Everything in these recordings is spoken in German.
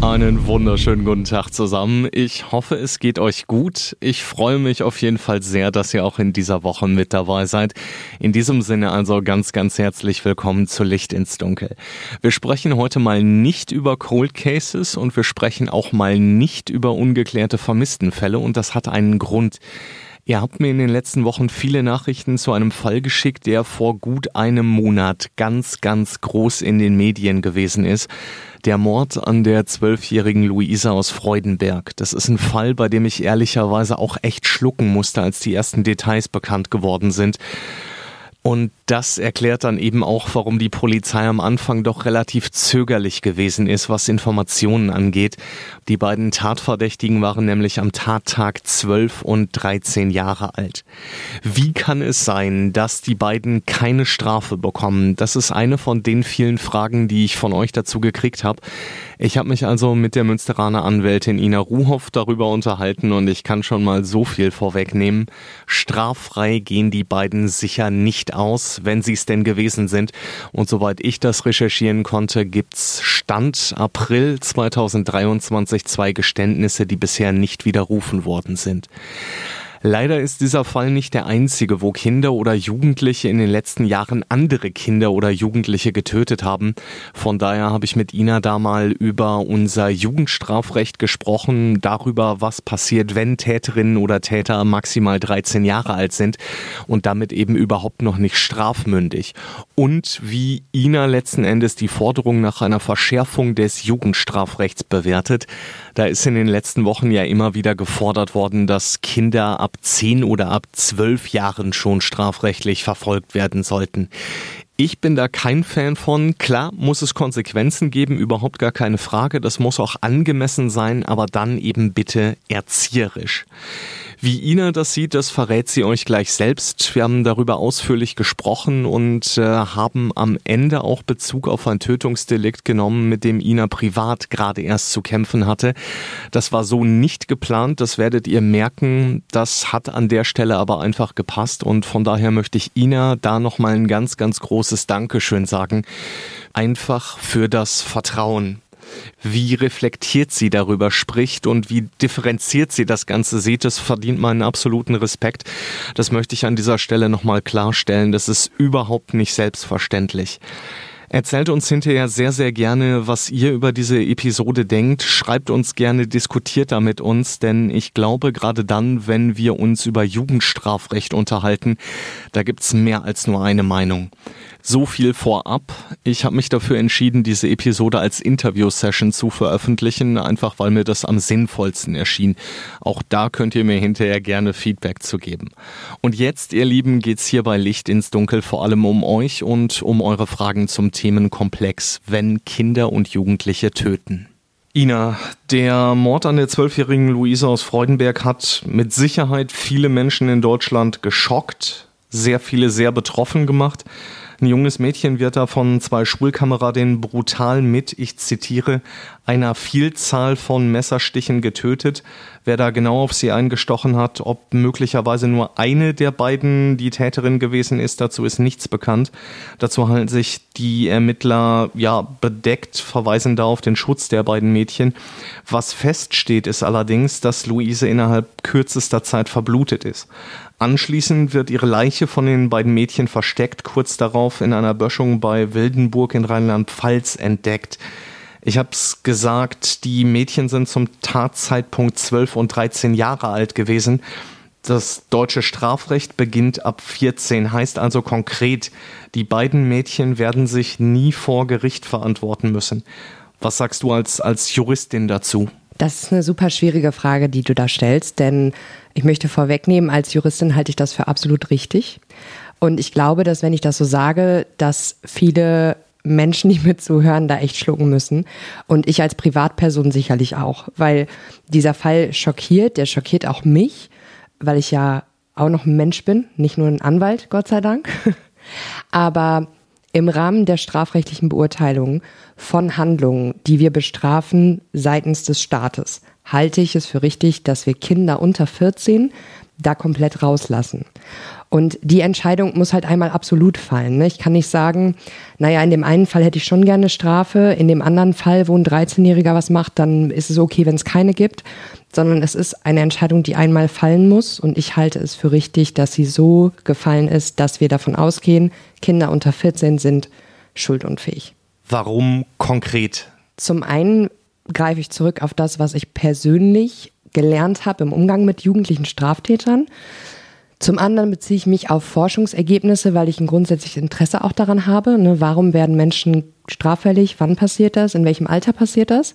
Einen wunderschönen guten Tag zusammen. Ich hoffe, es geht euch gut. Ich freue mich auf jeden Fall sehr, dass ihr auch in dieser Woche mit dabei seid. In diesem Sinne also ganz, ganz herzlich willkommen zu Licht ins Dunkel. Wir sprechen heute mal nicht über Cold Cases und wir sprechen auch mal nicht über ungeklärte Vermisstenfälle und das hat einen Grund. Ihr habt mir in den letzten Wochen viele Nachrichten zu einem Fall geschickt, der vor gut einem Monat ganz, ganz groß in den Medien gewesen ist. Der Mord an der zwölfjährigen Luisa aus Freudenberg. Das ist ein Fall, bei dem ich ehrlicherweise auch echt schlucken musste, als die ersten Details bekannt geworden sind. Und das erklärt dann eben auch, warum die Polizei am Anfang doch relativ zögerlich gewesen ist, was Informationen angeht. Die beiden Tatverdächtigen waren nämlich am Tattag 12 und 13 Jahre alt. Wie kann es sein, dass die beiden keine Strafe bekommen? Das ist eine von den vielen Fragen, die ich von euch dazu gekriegt habe. Ich habe mich also mit der Münsteraner Anwältin Ina Ruhoff darüber unterhalten und ich kann schon mal so viel vorwegnehmen. Straffrei gehen die beiden sicher nicht aus, wenn sie es denn gewesen sind. Und soweit ich das recherchieren konnte, gibt's Stand April 2023 zwei Geständnisse, die bisher nicht widerrufen worden sind. Leider ist dieser Fall nicht der einzige, wo Kinder oder Jugendliche in den letzten Jahren andere Kinder oder Jugendliche getötet haben. Von daher habe ich mit Ina da mal über unser Jugendstrafrecht gesprochen, darüber, was passiert, wenn Täterinnen oder Täter maximal 13 Jahre alt sind und damit eben überhaupt noch nicht strafmündig. Und wie Ina letzten Endes die Forderung nach einer Verschärfung des Jugendstrafrechts bewertet. Da ist in den letzten Wochen ja immer wieder gefordert worden, dass Kinder ab 10 oder ab 12 Jahren schon strafrechtlich verfolgt werden sollten. Ich bin da kein Fan von. Klar muss es Konsequenzen geben, überhaupt gar keine Frage. Das muss auch angemessen sein, aber dann eben bitte erzieherisch. Wie Ina das sieht, das verrät sie euch gleich selbst. Wir haben darüber ausführlich gesprochen und äh, haben am Ende auch Bezug auf ein Tötungsdelikt genommen, mit dem Ina privat gerade erst zu kämpfen hatte. Das war so nicht geplant, das werdet ihr merken. Das hat an der Stelle aber einfach gepasst und von daher möchte ich Ina da nochmal ein ganz, ganz großes Dankeschön sagen. Einfach für das Vertrauen wie reflektiert sie darüber spricht und wie differenziert sie das Ganze sieht, das verdient meinen absoluten Respekt. Das möchte ich an dieser Stelle nochmal klarstellen. Das ist überhaupt nicht selbstverständlich. Erzählt uns hinterher sehr, sehr gerne, was ihr über diese Episode denkt. Schreibt uns gerne, diskutiert da mit uns, denn ich glaube, gerade dann, wenn wir uns über Jugendstrafrecht unterhalten, da gibt's mehr als nur eine Meinung. So viel vorab. Ich habe mich dafür entschieden, diese Episode als Interview-Session zu veröffentlichen, einfach weil mir das am sinnvollsten erschien. Auch da könnt ihr mir hinterher gerne Feedback zu geben. Und jetzt, ihr Lieben, geht's hier bei Licht ins Dunkel vor allem um euch und um eure Fragen zum Themenkomplex, wenn Kinder und Jugendliche töten. Ina, der Mord an der zwölfjährigen Luise aus Freudenberg hat mit Sicherheit viele Menschen in Deutschland geschockt, sehr viele sehr betroffen gemacht. Ein junges Mädchen wird da von zwei Schulkameradinnen brutal mit, ich zitiere, einer Vielzahl von Messerstichen getötet. Wer da genau auf sie eingestochen hat, ob möglicherweise nur eine der beiden die Täterin gewesen ist, dazu ist nichts bekannt. Dazu halten sich die Ermittler ja bedeckt, verweisen da auf den Schutz der beiden Mädchen. Was feststeht, ist allerdings, dass Luise innerhalb kürzester Zeit verblutet ist. Anschließend wird ihre Leiche von den beiden Mädchen versteckt, kurz darauf in einer Böschung bei Wildenburg in Rheinland-Pfalz entdeckt. Ich habe es gesagt, die Mädchen sind zum Tatzeitpunkt 12 und 13 Jahre alt gewesen. Das deutsche Strafrecht beginnt ab 14, heißt also konkret, die beiden Mädchen werden sich nie vor Gericht verantworten müssen. Was sagst du als, als Juristin dazu? Das ist eine super schwierige Frage, die du da stellst, denn ich möchte vorwegnehmen, als Juristin halte ich das für absolut richtig. Und ich glaube, dass wenn ich das so sage, dass viele Menschen, die mir zuhören, da echt schlucken müssen. Und ich als Privatperson sicherlich auch, weil dieser Fall schockiert, der schockiert auch mich, weil ich ja auch noch ein Mensch bin, nicht nur ein Anwalt, Gott sei Dank. Aber im Rahmen der strafrechtlichen Beurteilung von Handlungen, die wir bestrafen seitens des Staates, halte ich es für richtig, dass wir Kinder unter 14 da komplett rauslassen. Und die Entscheidung muss halt einmal absolut fallen. Ne? Ich kann nicht sagen, naja, in dem einen Fall hätte ich schon gerne Strafe, in dem anderen Fall, wo ein 13-Jähriger was macht, dann ist es okay, wenn es keine gibt, sondern es ist eine Entscheidung, die einmal fallen muss. Und ich halte es für richtig, dass sie so gefallen ist, dass wir davon ausgehen, Kinder unter 14 sind schuldunfähig. Warum konkret? Zum einen greife ich zurück auf das, was ich persönlich gelernt habe im Umgang mit jugendlichen Straftätern. Zum anderen beziehe ich mich auf Forschungsergebnisse, weil ich ein grundsätzliches Interesse auch daran habe. Ne? Warum werden Menschen straffällig? Wann passiert das? In welchem Alter passiert das?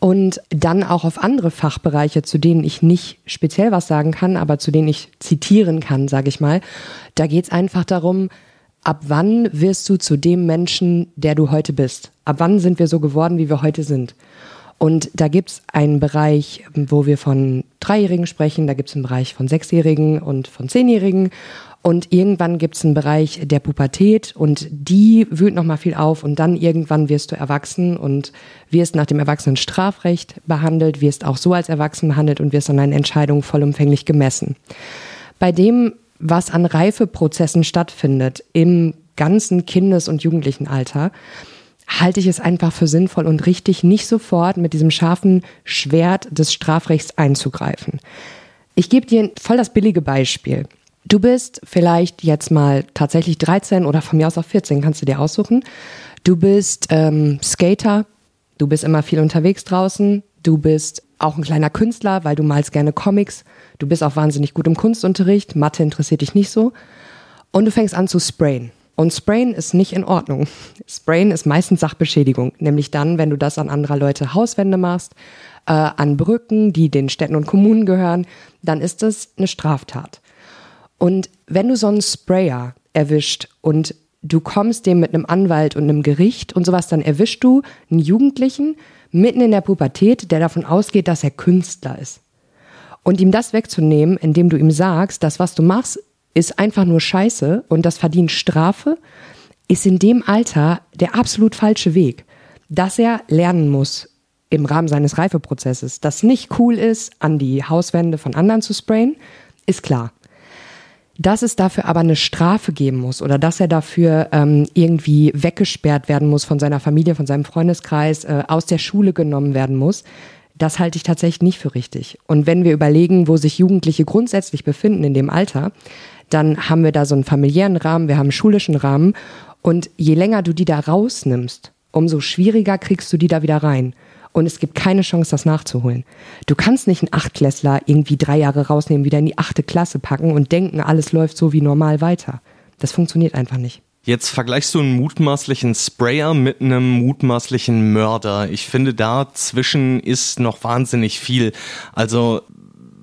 Und dann auch auf andere Fachbereiche, zu denen ich nicht speziell was sagen kann, aber zu denen ich zitieren kann, sage ich mal. Da geht es einfach darum, ab wann wirst du zu dem Menschen, der du heute bist? Ab wann sind wir so geworden, wie wir heute sind? Und da gibt es einen Bereich, wo wir von Dreijährigen sprechen, da gibt es einen Bereich von Sechsjährigen und von Zehnjährigen. Und irgendwann gibt es einen Bereich der Pubertät und die wühlt nochmal viel auf und dann irgendwann wirst du erwachsen und wirst nach dem Erwachsenenstrafrecht behandelt, wirst auch so als Erwachsen behandelt und wirst an deinen Entscheidungen vollumfänglich gemessen. Bei dem, was an Reifeprozessen stattfindet im ganzen Kindes- und Jugendlichenalter, halte ich es einfach für sinnvoll und richtig, nicht sofort mit diesem scharfen Schwert des Strafrechts einzugreifen. Ich gebe dir voll das billige Beispiel. Du bist vielleicht jetzt mal tatsächlich 13 oder von mir aus auch 14, kannst du dir aussuchen. Du bist ähm, Skater, du bist immer viel unterwegs draußen, du bist auch ein kleiner Künstler, weil du malst gerne Comics, du bist auch wahnsinnig gut im Kunstunterricht, Mathe interessiert dich nicht so und du fängst an zu sprayen. Und Sprayen ist nicht in Ordnung. Sprayen ist meistens Sachbeschädigung, nämlich dann, wenn du das an anderer Leute Hauswände machst, äh, an Brücken, die den Städten und Kommunen gehören, dann ist das eine Straftat. Und wenn du so einen Sprayer erwischt und du kommst dem mit einem Anwalt und einem Gericht und sowas, dann erwischst du einen Jugendlichen mitten in der Pubertät, der davon ausgeht, dass er Künstler ist. Und ihm das wegzunehmen, indem du ihm sagst, das, was du machst, ist einfach nur Scheiße und das verdient Strafe, ist in dem Alter der absolut falsche Weg. Dass er lernen muss im Rahmen seines Reifeprozesses, dass nicht cool ist, an die Hauswände von anderen zu sprayen, ist klar. Dass es dafür aber eine Strafe geben muss oder dass er dafür ähm, irgendwie weggesperrt werden muss von seiner Familie, von seinem Freundeskreis, äh, aus der Schule genommen werden muss, das halte ich tatsächlich nicht für richtig. Und wenn wir überlegen, wo sich Jugendliche grundsätzlich befinden in dem Alter, dann haben wir da so einen familiären Rahmen, wir haben einen schulischen Rahmen. Und je länger du die da rausnimmst, umso schwieriger kriegst du die da wieder rein. Und es gibt keine Chance, das nachzuholen. Du kannst nicht einen Achtklässler irgendwie drei Jahre rausnehmen, wieder in die achte Klasse packen und denken, alles läuft so wie normal weiter. Das funktioniert einfach nicht. Jetzt vergleichst du einen mutmaßlichen Sprayer mit einem mutmaßlichen Mörder. Ich finde, dazwischen ist noch wahnsinnig viel. Also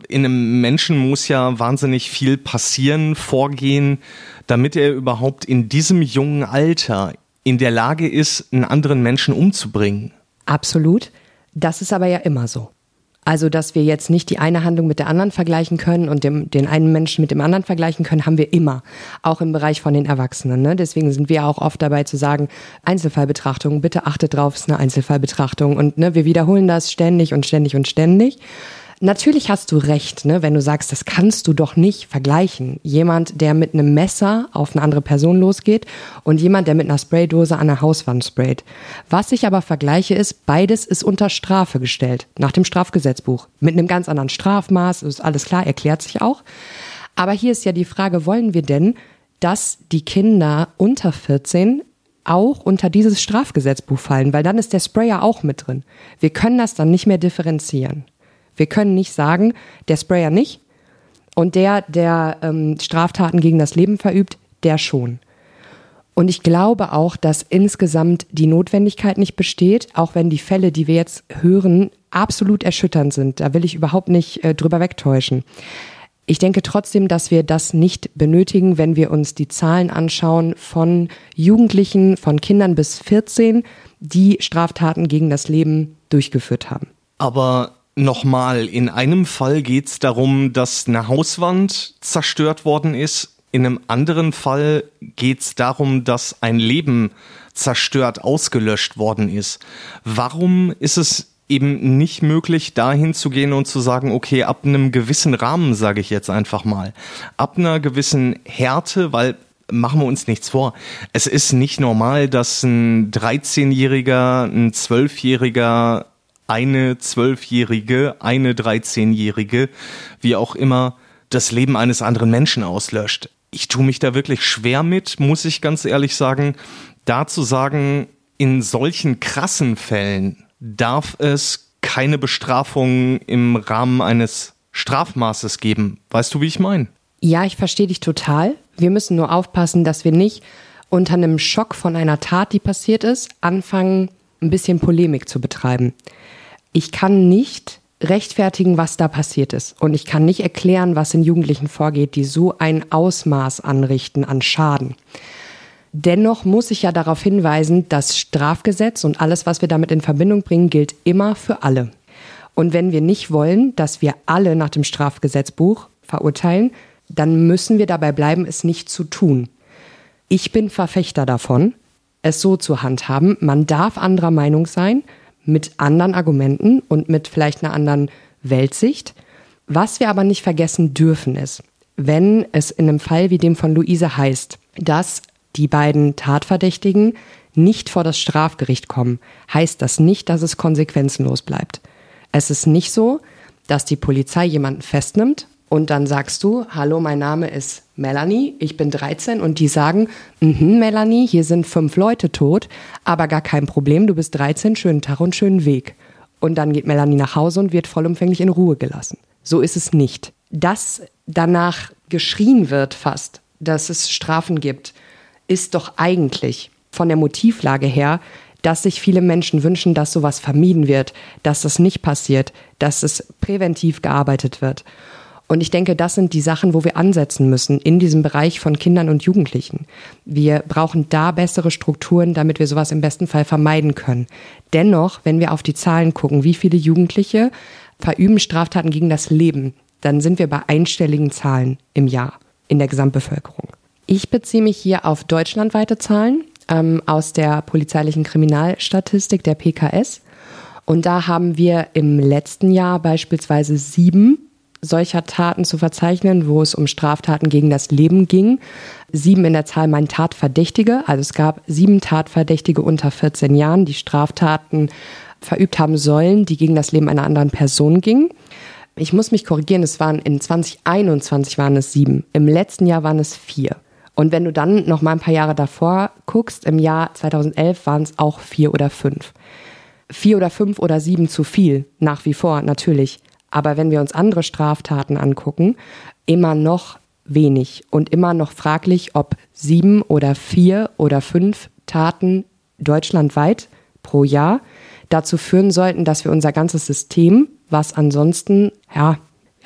in einem Menschen muss ja wahnsinnig viel passieren, vorgehen, damit er überhaupt in diesem jungen Alter in der Lage ist, einen anderen Menschen umzubringen. Absolut. Das ist aber ja immer so. Also, dass wir jetzt nicht die eine Handlung mit der anderen vergleichen können und dem, den einen Menschen mit dem anderen vergleichen können, haben wir immer. Auch im Bereich von den Erwachsenen. Ne? Deswegen sind wir auch oft dabei zu sagen, Einzelfallbetrachtung, bitte achtet drauf, es ist eine Einzelfallbetrachtung. Und ne, wir wiederholen das ständig und ständig und ständig. Natürlich hast du recht, ne, wenn du sagst, das kannst du doch nicht vergleichen. Jemand, der mit einem Messer auf eine andere Person losgeht und jemand, der mit einer Spraydose an der Hauswand sprayt. Was ich aber vergleiche ist, beides ist unter Strafe gestellt, nach dem Strafgesetzbuch. Mit einem ganz anderen Strafmaß, ist alles klar, erklärt sich auch. Aber hier ist ja die Frage, wollen wir denn, dass die Kinder unter 14 auch unter dieses Strafgesetzbuch fallen, weil dann ist der Sprayer auch mit drin. Wir können das dann nicht mehr differenzieren. Wir können nicht sagen, der Sprayer nicht und der, der ähm, Straftaten gegen das Leben verübt, der schon. Und ich glaube auch, dass insgesamt die Notwendigkeit nicht besteht, auch wenn die Fälle, die wir jetzt hören, absolut erschütternd sind. Da will ich überhaupt nicht äh, drüber wegtäuschen. Ich denke trotzdem, dass wir das nicht benötigen, wenn wir uns die Zahlen anschauen von Jugendlichen, von Kindern bis 14, die Straftaten gegen das Leben durchgeführt haben. Aber Nochmal, in einem Fall geht es darum, dass eine Hauswand zerstört worden ist. In einem anderen Fall geht es darum, dass ein Leben zerstört, ausgelöscht worden ist. Warum ist es eben nicht möglich, dahin zu gehen und zu sagen, okay, ab einem gewissen Rahmen, sage ich jetzt einfach mal, ab einer gewissen Härte, weil machen wir uns nichts vor. Es ist nicht normal, dass ein 13-Jähriger, ein 12-Jähriger eine Zwölfjährige, eine Dreizehnjährige, wie auch immer, das Leben eines anderen Menschen auslöscht. Ich tue mich da wirklich schwer mit, muss ich ganz ehrlich sagen, da zu sagen, in solchen krassen Fällen darf es keine Bestrafung im Rahmen eines Strafmaßes geben. Weißt du, wie ich meine? Ja, ich verstehe dich total. Wir müssen nur aufpassen, dass wir nicht unter einem Schock von einer Tat, die passiert ist, anfangen, ein bisschen Polemik zu betreiben ich kann nicht rechtfertigen, was da passiert ist. Und ich kann nicht erklären, was in Jugendlichen vorgeht, die so ein Ausmaß anrichten an Schaden. Dennoch muss ich ja darauf hinweisen, das Strafgesetz und alles, was wir damit in Verbindung bringen, gilt immer für alle. Und wenn wir nicht wollen, dass wir alle nach dem Strafgesetzbuch verurteilen, dann müssen wir dabei bleiben, es nicht zu tun. Ich bin Verfechter davon, es so zu handhaben. Man darf anderer Meinung sein, mit anderen Argumenten und mit vielleicht einer anderen Weltsicht. Was wir aber nicht vergessen dürfen ist, wenn es in einem Fall wie dem von Luise heißt, dass die beiden Tatverdächtigen nicht vor das Strafgericht kommen, heißt das nicht, dass es konsequenzenlos bleibt. Es ist nicht so, dass die Polizei jemanden festnimmt und dann sagst du, hallo, mein Name ist Melanie, ich bin 13 und die sagen, mhm, Melanie, hier sind fünf Leute tot, aber gar kein Problem, du bist 13, schönen Tag und schönen Weg. Und dann geht Melanie nach Hause und wird vollumfänglich in Ruhe gelassen. So ist es nicht. Dass danach geschrien wird fast, dass es Strafen gibt, ist doch eigentlich von der Motivlage her, dass sich viele Menschen wünschen, dass sowas vermieden wird, dass das nicht passiert, dass es präventiv gearbeitet wird. Und ich denke, das sind die Sachen, wo wir ansetzen müssen in diesem Bereich von Kindern und Jugendlichen. Wir brauchen da bessere Strukturen, damit wir sowas im besten Fall vermeiden können. Dennoch, wenn wir auf die Zahlen gucken, wie viele Jugendliche verüben Straftaten gegen das Leben, dann sind wir bei einstelligen Zahlen im Jahr in der Gesamtbevölkerung. Ich beziehe mich hier auf deutschlandweite Zahlen ähm, aus der polizeilichen Kriminalstatistik der PKS. Und da haben wir im letzten Jahr beispielsweise sieben solcher Taten zu verzeichnen, wo es um Straftaten gegen das Leben ging. Sieben in der Zahl meinen Tatverdächtige. Also es gab sieben Tatverdächtige unter 14 Jahren, die Straftaten verübt haben sollen, die gegen das Leben einer anderen Person gingen. Ich muss mich korrigieren, es waren in 2021 waren es sieben. Im letzten Jahr waren es vier. Und wenn du dann noch mal ein paar Jahre davor guckst, im Jahr 2011 waren es auch vier oder fünf. Vier oder fünf oder sieben zu viel, nach wie vor natürlich. Aber wenn wir uns andere Straftaten angucken, immer noch wenig und immer noch fraglich, ob sieben oder vier oder fünf Taten deutschlandweit pro Jahr dazu führen sollten, dass wir unser ganzes System, was ansonsten ja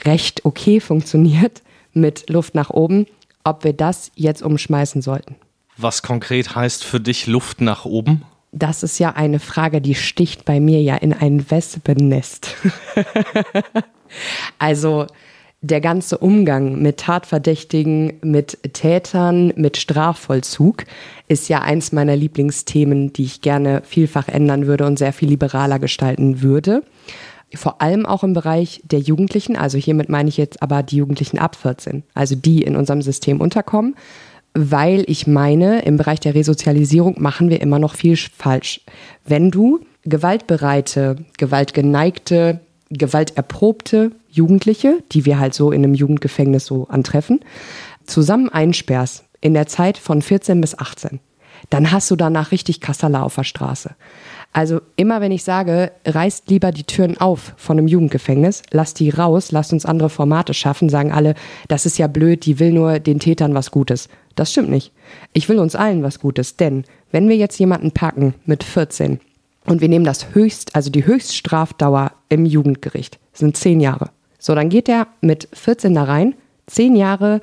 recht okay funktioniert, mit Luft nach oben, ob wir das jetzt umschmeißen sollten. Was konkret heißt für dich Luft nach oben? Das ist ja eine Frage, die sticht bei mir ja in ein Wespennest. also der ganze Umgang mit Tatverdächtigen, mit Tätern, mit Strafvollzug ist ja eins meiner Lieblingsthemen, die ich gerne vielfach ändern würde und sehr viel liberaler gestalten würde. Vor allem auch im Bereich der Jugendlichen, also hiermit meine ich jetzt aber die Jugendlichen ab 14, also die in unserem System unterkommen, weil ich meine, im Bereich der Resozialisierung machen wir immer noch viel falsch. Wenn du gewaltbereite, gewaltgeneigte, gewalterprobte Jugendliche, die wir halt so in einem Jugendgefängnis so antreffen, zusammen einsperrst in der Zeit von 14 bis 18, dann hast du danach richtig Kassala auf der Straße. Also immer wenn ich sage, reißt lieber die Türen auf von einem Jugendgefängnis, lasst die raus, lasst uns andere Formate schaffen, sagen alle, das ist ja blöd, die will nur den Tätern was Gutes. Das stimmt nicht. Ich will uns allen was Gutes, denn wenn wir jetzt jemanden packen mit 14 und wir nehmen das höchst, also die Höchststrafdauer im Jugendgericht, sind 10 Jahre. So, dann geht er mit 14 da rein, 10 Jahre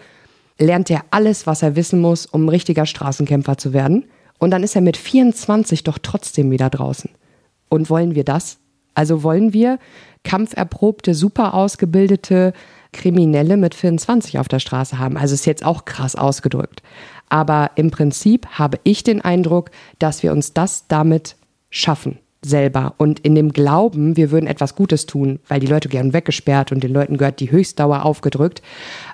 lernt er alles, was er wissen muss, um ein richtiger Straßenkämpfer zu werden. Und dann ist er mit 24 doch trotzdem wieder draußen. Und wollen wir das? Also wollen wir kampferprobte, super ausgebildete Kriminelle mit 24 auf der Straße haben. Also ist jetzt auch krass ausgedrückt. Aber im Prinzip habe ich den Eindruck, dass wir uns das damit schaffen selber und in dem Glauben, wir würden etwas Gutes tun, weil die Leute gern weggesperrt und den Leuten gehört die Höchstdauer aufgedrückt.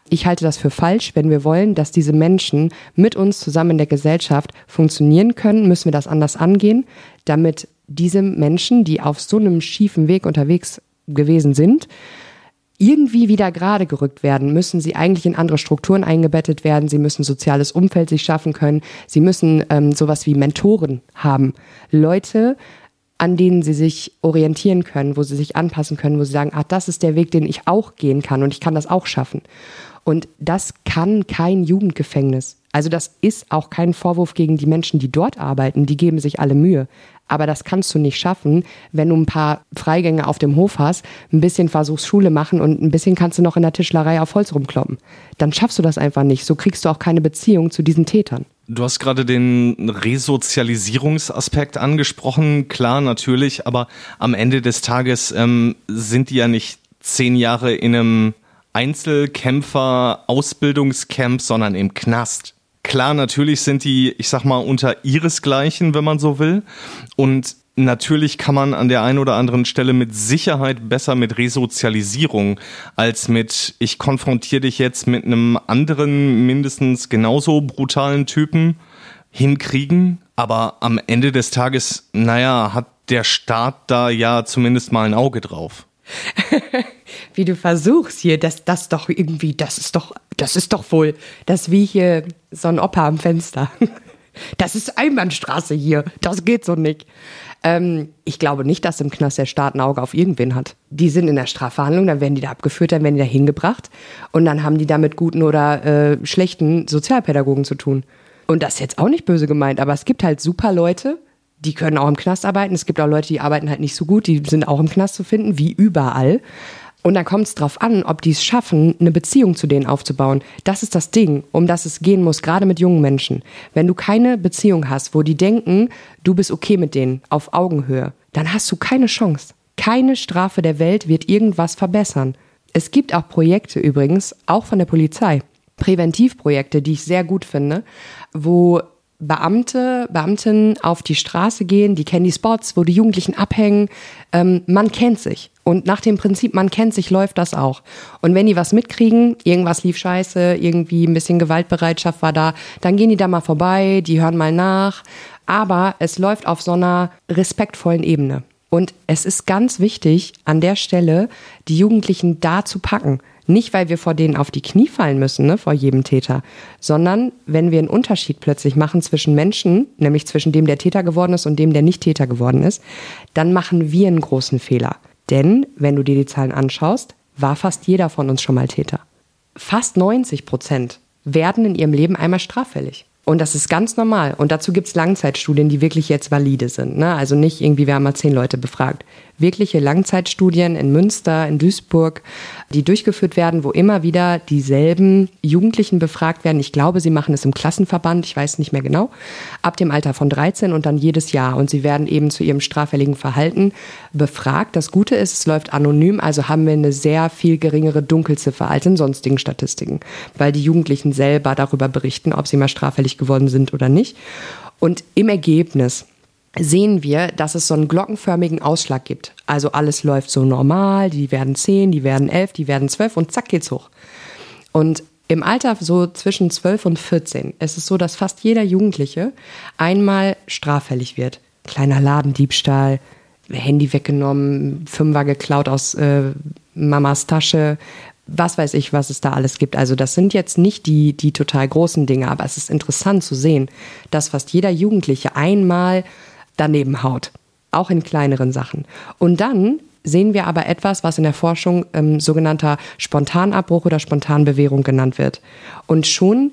Ich halte das für falsch. Wenn wir wollen, dass diese Menschen mit uns zusammen in der Gesellschaft funktionieren können, müssen wir das anders angehen, damit diese Menschen, die auf so einem schiefen Weg unterwegs gewesen sind, irgendwie wieder gerade gerückt werden, müssen sie eigentlich in andere Strukturen eingebettet werden. Sie müssen soziales Umfeld sich schaffen können. Sie müssen ähm, sowas wie Mentoren haben. Leute, an denen sie sich orientieren können, wo sie sich anpassen können, wo sie sagen, ah, das ist der Weg, den ich auch gehen kann und ich kann das auch schaffen. Und das kann kein Jugendgefängnis. Also das ist auch kein Vorwurf gegen die Menschen, die dort arbeiten. Die geben sich alle Mühe. Aber das kannst du nicht schaffen, wenn du ein paar Freigänge auf dem Hof hast, ein bisschen versuchst Schule machen und ein bisschen kannst du noch in der Tischlerei auf Holz rumkloppen. Dann schaffst du das einfach nicht. So kriegst du auch keine Beziehung zu diesen Tätern. Du hast gerade den Resozialisierungsaspekt angesprochen, klar, natürlich, aber am Ende des Tages ähm, sind die ja nicht zehn Jahre in einem Einzelkämpfer-Ausbildungscamp, sondern im Knast. Klar, natürlich sind die, ich sag mal, unter ihresgleichen, wenn man so will. Und natürlich kann man an der einen oder anderen Stelle mit Sicherheit besser mit Resozialisierung als mit, ich konfrontiere dich jetzt mit einem anderen, mindestens genauso brutalen Typen hinkriegen. Aber am Ende des Tages, naja, hat der Staat da ja zumindest mal ein Auge drauf. wie du versuchst hier, das, das doch irgendwie, das ist doch, das ist doch wohl, das wie hier so ein Opa am Fenster. Das ist Einbahnstraße hier, das geht so nicht. Ähm, ich glaube nicht, dass im Knast der Staat ein Auge auf irgendwen hat. Die sind in der Strafverhandlung, dann werden die da abgeführt, dann werden die da hingebracht und dann haben die da mit guten oder äh, schlechten Sozialpädagogen zu tun. Und das ist jetzt auch nicht böse gemeint, aber es gibt halt super Leute, die können auch im Knast arbeiten. Es gibt auch Leute, die arbeiten halt nicht so gut, die sind auch im Knast zu finden, wie überall. Und dann kommt es darauf an, ob die es schaffen, eine Beziehung zu denen aufzubauen. Das ist das Ding, um das es gehen muss, gerade mit jungen Menschen. Wenn du keine Beziehung hast, wo die denken, du bist okay mit denen, auf Augenhöhe, dann hast du keine Chance. Keine Strafe der Welt wird irgendwas verbessern. Es gibt auch Projekte übrigens, auch von der Polizei, Präventivprojekte, die ich sehr gut finde, wo Beamte, Beamtinnen auf die Straße gehen, die kennen die Spots, wo die Jugendlichen abhängen. Ähm, man kennt sich. Und nach dem Prinzip, man kennt sich, läuft das auch. Und wenn die was mitkriegen, irgendwas lief scheiße, irgendwie ein bisschen Gewaltbereitschaft war da, dann gehen die da mal vorbei, die hören mal nach. Aber es läuft auf so einer respektvollen Ebene. Und es ist ganz wichtig, an der Stelle die Jugendlichen da zu packen. Nicht, weil wir vor denen auf die Knie fallen müssen, ne, vor jedem Täter, sondern wenn wir einen Unterschied plötzlich machen zwischen Menschen, nämlich zwischen dem, der Täter geworden ist und dem, der nicht Täter geworden ist, dann machen wir einen großen Fehler. Denn, wenn du dir die Zahlen anschaust, war fast jeder von uns schon mal Täter. Fast 90 Prozent werden in ihrem Leben einmal straffällig. Und das ist ganz normal. Und dazu gibt es Langzeitstudien, die wirklich jetzt valide sind. Ne? Also nicht irgendwie, wir haben mal zehn Leute befragt. Wirkliche Langzeitstudien in Münster, in Duisburg, die durchgeführt werden, wo immer wieder dieselben Jugendlichen befragt werden. Ich glaube, sie machen es im Klassenverband, ich weiß nicht mehr genau, ab dem Alter von 13 und dann jedes Jahr. Und sie werden eben zu ihrem straffälligen Verhalten befragt. Das Gute ist, es läuft anonym, also haben wir eine sehr viel geringere Dunkelziffer als in sonstigen Statistiken, weil die Jugendlichen selber darüber berichten, ob sie mal straffällig geworden sind oder nicht. Und im Ergebnis sehen wir, dass es so einen glockenförmigen Ausschlag gibt. Also alles läuft so normal, die werden zehn, die werden elf, die werden zwölf und zack geht's hoch. Und im Alter so zwischen zwölf und 14 ist es so, dass fast jeder Jugendliche einmal straffällig wird. Kleiner Ladendiebstahl, Handy weggenommen, Fünfer geklaut aus äh, Mamas Tasche, was weiß ich, was es da alles gibt. Also das sind jetzt nicht die, die total großen Dinge, aber es ist interessant zu sehen, dass fast jeder Jugendliche einmal daneben haut. Auch in kleineren Sachen. Und dann sehen wir aber etwas, was in der Forschung ähm, sogenannter Spontanabbruch oder Spontanbewährung genannt wird. Und schon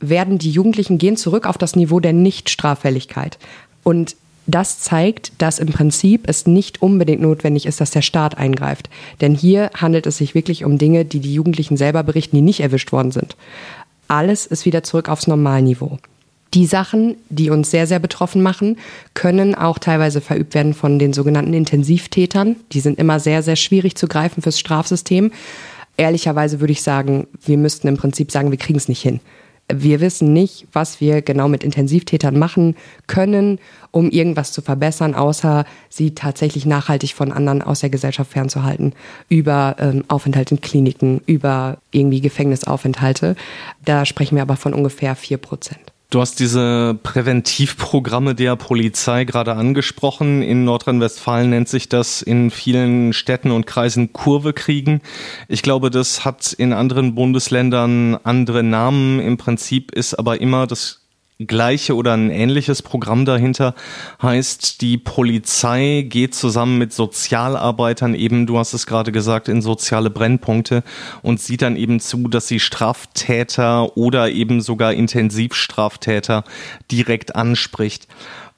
werden die Jugendlichen gehen zurück auf das Niveau der Nichtstraffälligkeit. Und das zeigt, dass im Prinzip es nicht unbedingt notwendig ist, dass der Staat eingreift. Denn hier handelt es sich wirklich um Dinge, die die Jugendlichen selber berichten, die nicht erwischt worden sind. Alles ist wieder zurück aufs Normalniveau. Die Sachen, die uns sehr, sehr betroffen machen, können auch teilweise verübt werden von den sogenannten Intensivtätern. Die sind immer sehr, sehr schwierig zu greifen fürs Strafsystem. Ehrlicherweise würde ich sagen, wir müssten im Prinzip sagen, wir kriegen es nicht hin. Wir wissen nicht, was wir genau mit Intensivtätern machen können, um irgendwas zu verbessern, außer sie tatsächlich nachhaltig von anderen aus der Gesellschaft fernzuhalten. Über ähm, Aufenthalte in Kliniken, über irgendwie Gefängnisaufenthalte. Da sprechen wir aber von ungefähr vier Prozent. Du hast diese Präventivprogramme der Polizei gerade angesprochen. In Nordrhein-Westfalen nennt sich das in vielen Städten und Kreisen Kurve kriegen. Ich glaube, das hat in anderen Bundesländern andere Namen. Im Prinzip ist aber immer das gleiche oder ein ähnliches Programm dahinter heißt, die Polizei geht zusammen mit Sozialarbeitern eben, du hast es gerade gesagt, in soziale Brennpunkte und sieht dann eben zu, dass sie Straftäter oder eben sogar Intensivstraftäter direkt anspricht.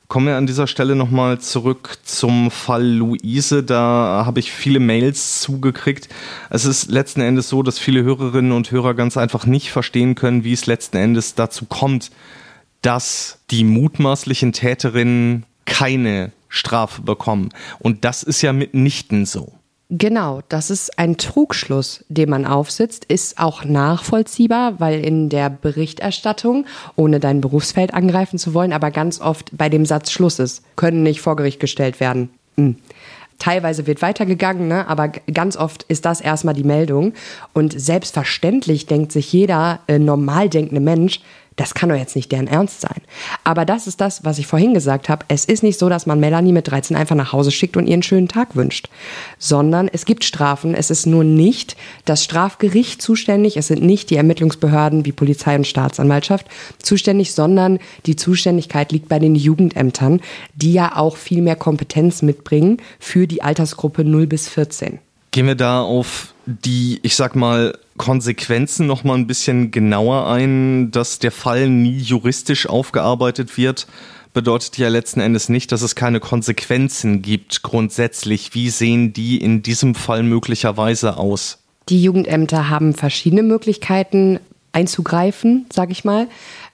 Kommen wir an dieser Stelle nochmal zurück zum Fall Luise. Da habe ich viele Mails zugekriegt. Es ist letzten Endes so, dass viele Hörerinnen und Hörer ganz einfach nicht verstehen können, wie es letzten Endes dazu kommt, dass die mutmaßlichen Täterinnen keine Strafe bekommen. Und das ist ja mitnichten so. Genau, das ist ein Trugschluss, den man aufsitzt, ist auch nachvollziehbar, weil in der Berichterstattung, ohne dein Berufsfeld angreifen zu wollen, aber ganz oft bei dem Satz Schluss ist, können nicht vor Gericht gestellt werden. Hm. Teilweise wird weitergegangen, ne? aber ganz oft ist das erstmal die Meldung. Und selbstverständlich denkt sich jeder äh, normal denkende Mensch, das kann doch jetzt nicht deren Ernst sein. Aber das ist das, was ich vorhin gesagt habe. Es ist nicht so, dass man Melanie mit 13 einfach nach Hause schickt und ihren schönen Tag wünscht, sondern es gibt Strafen. Es ist nur nicht das Strafgericht zuständig. Es sind nicht die Ermittlungsbehörden wie Polizei und Staatsanwaltschaft zuständig, sondern die Zuständigkeit liegt bei den Jugendämtern, die ja auch viel mehr Kompetenz mitbringen für die Altersgruppe 0 bis 14. Gehen wir da auf die, ich sag mal, Konsequenzen noch mal ein bisschen genauer ein, dass der Fall nie juristisch aufgearbeitet wird, bedeutet ja letzten Endes nicht, dass es keine Konsequenzen gibt grundsätzlich. Wie sehen die in diesem Fall möglicherweise aus? Die Jugendämter haben verschiedene Möglichkeiten einzugreifen, sage ich mal.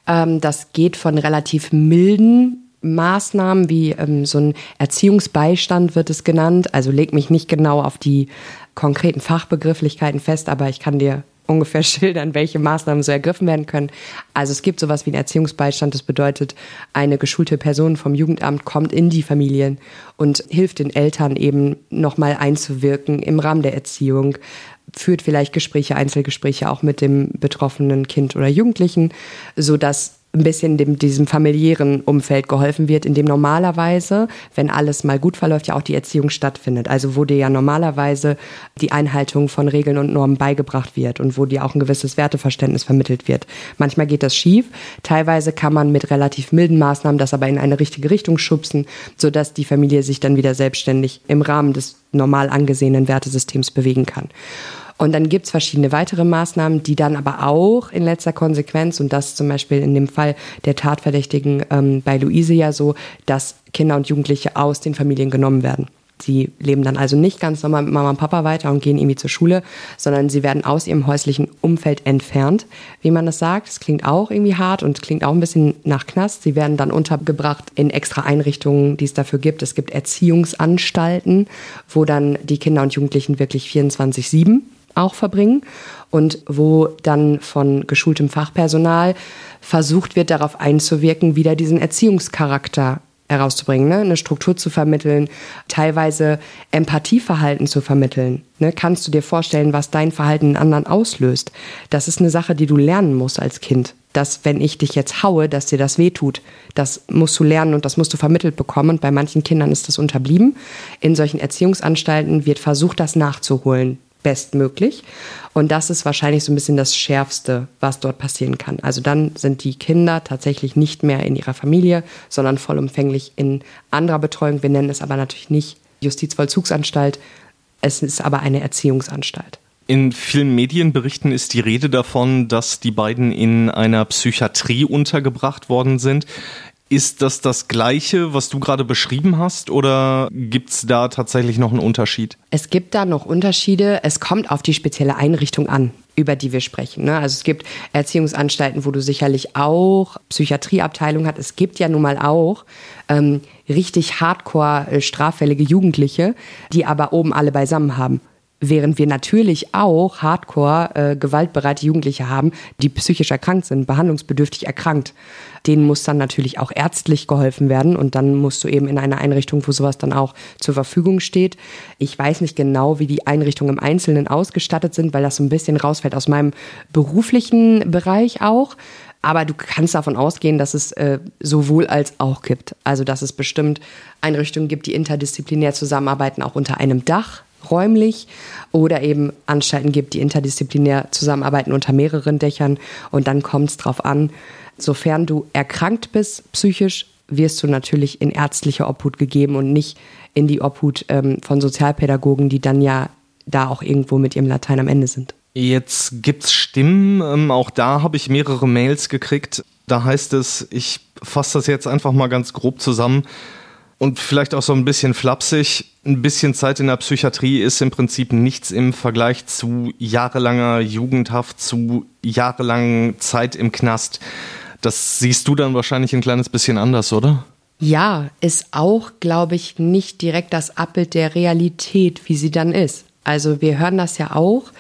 Ähm, das geht von relativ milden Maßnahmen wie ähm, so ein Erziehungsbeistand wird es genannt. Also leg mich nicht genau auf die konkreten Fachbegrifflichkeiten fest, aber ich kann dir ungefähr schildern, welche Maßnahmen so ergriffen werden können. Also es gibt sowas wie einen Erziehungsbeistand. Das bedeutet, eine geschulte Person vom Jugendamt kommt in die Familien und hilft den Eltern eben nochmal einzuwirken im Rahmen der Erziehung, führt vielleicht Gespräche, Einzelgespräche auch mit dem betroffenen Kind oder Jugendlichen, so dass ein bisschen dem, diesem familiären Umfeld geholfen wird, in dem normalerweise, wenn alles mal gut verläuft, ja auch die Erziehung stattfindet. Also wo dir ja normalerweise die Einhaltung von Regeln und Normen beigebracht wird und wo dir auch ein gewisses Werteverständnis vermittelt wird. Manchmal geht das schief. Teilweise kann man mit relativ milden Maßnahmen das aber in eine richtige Richtung schubsen, sodass die Familie sich dann wieder selbstständig im Rahmen des normal angesehenen Wertesystems bewegen kann. Und dann gibt es verschiedene weitere Maßnahmen, die dann aber auch in letzter Konsequenz, und das zum Beispiel in dem Fall der Tatverdächtigen ähm, bei Luise ja so, dass Kinder und Jugendliche aus den Familien genommen werden. Sie leben dann also nicht ganz normal mit Mama und Papa weiter und gehen irgendwie zur Schule, sondern sie werden aus ihrem häuslichen Umfeld entfernt, wie man das sagt. Das klingt auch irgendwie hart und klingt auch ein bisschen nach Knast. Sie werden dann untergebracht in extra Einrichtungen, die es dafür gibt. Es gibt Erziehungsanstalten, wo dann die Kinder und Jugendlichen wirklich 24-7 auch verbringen und wo dann von geschultem Fachpersonal versucht wird, darauf einzuwirken, wieder diesen Erziehungscharakter herauszubringen, ne? eine Struktur zu vermitteln, teilweise Empathieverhalten zu vermitteln. Ne? Kannst du dir vorstellen, was dein Verhalten in anderen auslöst? Das ist eine Sache, die du lernen musst als Kind. Dass, wenn ich dich jetzt haue, dass dir das wehtut. Das musst du lernen und das musst du vermittelt bekommen. Und bei manchen Kindern ist das unterblieben. In solchen Erziehungsanstalten wird versucht, das nachzuholen bestmöglich. Und das ist wahrscheinlich so ein bisschen das Schärfste, was dort passieren kann. Also dann sind die Kinder tatsächlich nicht mehr in ihrer Familie, sondern vollumfänglich in anderer Betreuung. Wir nennen es aber natürlich nicht Justizvollzugsanstalt. Es ist aber eine Erziehungsanstalt. In vielen Medienberichten ist die Rede davon, dass die beiden in einer Psychiatrie untergebracht worden sind. Ist das das Gleiche, was du gerade beschrieben hast, oder gibt es da tatsächlich noch einen Unterschied? Es gibt da noch Unterschiede. Es kommt auf die spezielle Einrichtung an. über die wir sprechen. Ne? Also es gibt Erziehungsanstalten, wo du sicherlich auch Psychiatrieabteilung hast. Es gibt ja nun mal auch ähm, richtig hardcore äh, straffällige Jugendliche, die aber oben alle beisammen haben während wir natürlich auch hardcore äh, gewaltbereite Jugendliche haben, die psychisch erkrankt sind, behandlungsbedürftig erkrankt. Denen muss dann natürlich auch ärztlich geholfen werden und dann musst du eben in eine Einrichtung, wo sowas dann auch zur Verfügung steht. Ich weiß nicht genau, wie die Einrichtungen im Einzelnen ausgestattet sind, weil das so ein bisschen rausfällt aus meinem beruflichen Bereich auch. Aber du kannst davon ausgehen, dass es äh, sowohl als auch gibt. Also dass es bestimmt Einrichtungen gibt, die interdisziplinär zusammenarbeiten, auch unter einem Dach räumlich oder eben Anstalten gibt, die interdisziplinär zusammenarbeiten unter mehreren Dächern. Und dann kommt es drauf an, sofern du erkrankt bist psychisch, wirst du natürlich in ärztliche Obhut gegeben und nicht in die Obhut ähm, von Sozialpädagogen, die dann ja da auch irgendwo mit ihrem Latein am Ende sind. Jetzt gibt's Stimmen, ähm, auch da habe ich mehrere Mails gekriegt. Da heißt es, ich fasse das jetzt einfach mal ganz grob zusammen und vielleicht auch so ein bisschen flapsig. Ein bisschen Zeit in der Psychiatrie ist im Prinzip nichts im Vergleich zu jahrelanger Jugendhaft, zu jahrelangen Zeit im Knast. Das siehst du dann wahrscheinlich ein kleines bisschen anders, oder? Ja, ist auch, glaube ich, nicht direkt das Abbild der Realität, wie sie dann ist. Also wir hören das ja auch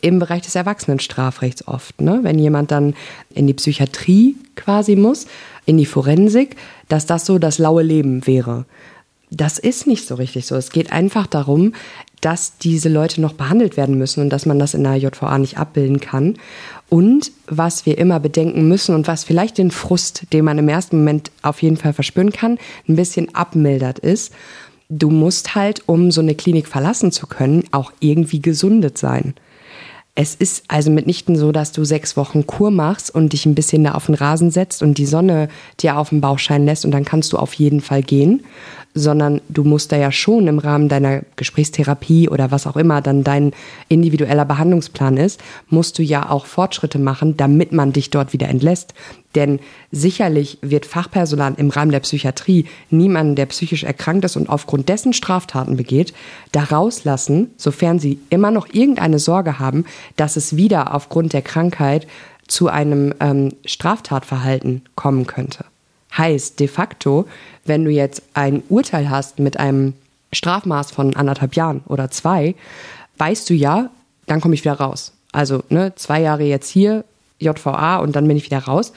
im Bereich des Erwachsenenstrafrechts oft, ne? wenn jemand dann in die Psychiatrie quasi muss, in die Forensik, dass das so das laue Leben wäre. Das ist nicht so richtig so. Es geht einfach darum, dass diese Leute noch behandelt werden müssen und dass man das in der JVA nicht abbilden kann. Und was wir immer bedenken müssen und was vielleicht den Frust, den man im ersten Moment auf jeden Fall verspüren kann, ein bisschen abmildert ist, du musst halt, um so eine Klinik verlassen zu können, auch irgendwie gesundet sein. Es ist also mitnichten so, dass du sechs Wochen Kur machst und dich ein bisschen da auf den Rasen setzt und die Sonne dir auf den Bauch scheinen lässt und dann kannst du auf jeden Fall gehen, sondern du musst da ja schon im Rahmen deiner Gesprächstherapie oder was auch immer dann dein individueller Behandlungsplan ist, musst du ja auch Fortschritte machen, damit man dich dort wieder entlässt. Denn sicherlich wird Fachpersonal im Rahmen der Psychiatrie niemanden, der psychisch erkrankt ist und aufgrund dessen Straftaten begeht, da rauslassen, sofern sie immer noch irgendeine Sorge haben, dass es wieder aufgrund der Krankheit zu einem ähm, Straftatverhalten kommen könnte. Heißt de facto, wenn du jetzt ein Urteil hast mit einem Strafmaß von anderthalb Jahren oder zwei, weißt du ja, dann komme ich wieder raus. Also ne, zwei Jahre jetzt hier, JVA und dann bin ich wieder raus.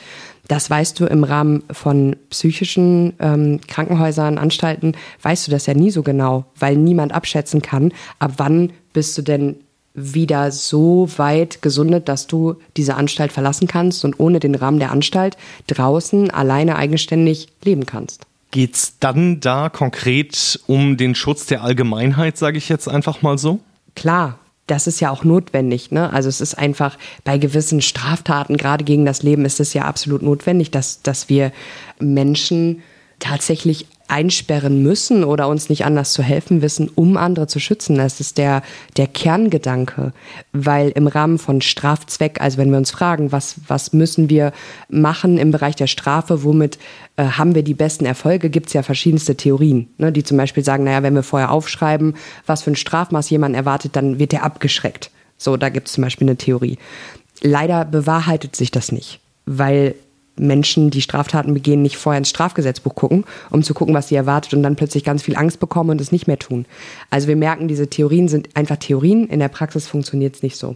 Das weißt du im Rahmen von psychischen ähm, Krankenhäusern, Anstalten, weißt du das ja nie so genau, weil niemand abschätzen kann, ab wann bist du denn wieder so weit gesundet, dass du diese Anstalt verlassen kannst und ohne den Rahmen der Anstalt draußen alleine eigenständig leben kannst. Geht's dann da konkret um den Schutz der Allgemeinheit, sage ich jetzt einfach mal so? Klar, das ist ja auch notwendig. Ne? Also es ist einfach bei gewissen Straftaten, gerade gegen das Leben, ist es ja absolut notwendig, dass, dass wir Menschen tatsächlich einsperren müssen oder uns nicht anders zu helfen wissen, um andere zu schützen. Das ist der, der Kerngedanke. Weil im Rahmen von Strafzweck, also wenn wir uns fragen, was, was müssen wir machen im Bereich der Strafe, womit äh, haben wir die besten Erfolge, gibt es ja verschiedenste Theorien, ne, die zum Beispiel sagen, naja, wenn wir vorher aufschreiben, was für ein Strafmaß jemand erwartet, dann wird er abgeschreckt. So, da gibt es zum Beispiel eine Theorie. Leider bewahrheitet sich das nicht, weil Menschen, die Straftaten begehen, nicht vorher ins Strafgesetzbuch gucken, um zu gucken, was sie erwartet und dann plötzlich ganz viel Angst bekommen und es nicht mehr tun. Also wir merken, diese Theorien sind einfach Theorien, in der Praxis funktioniert es nicht so.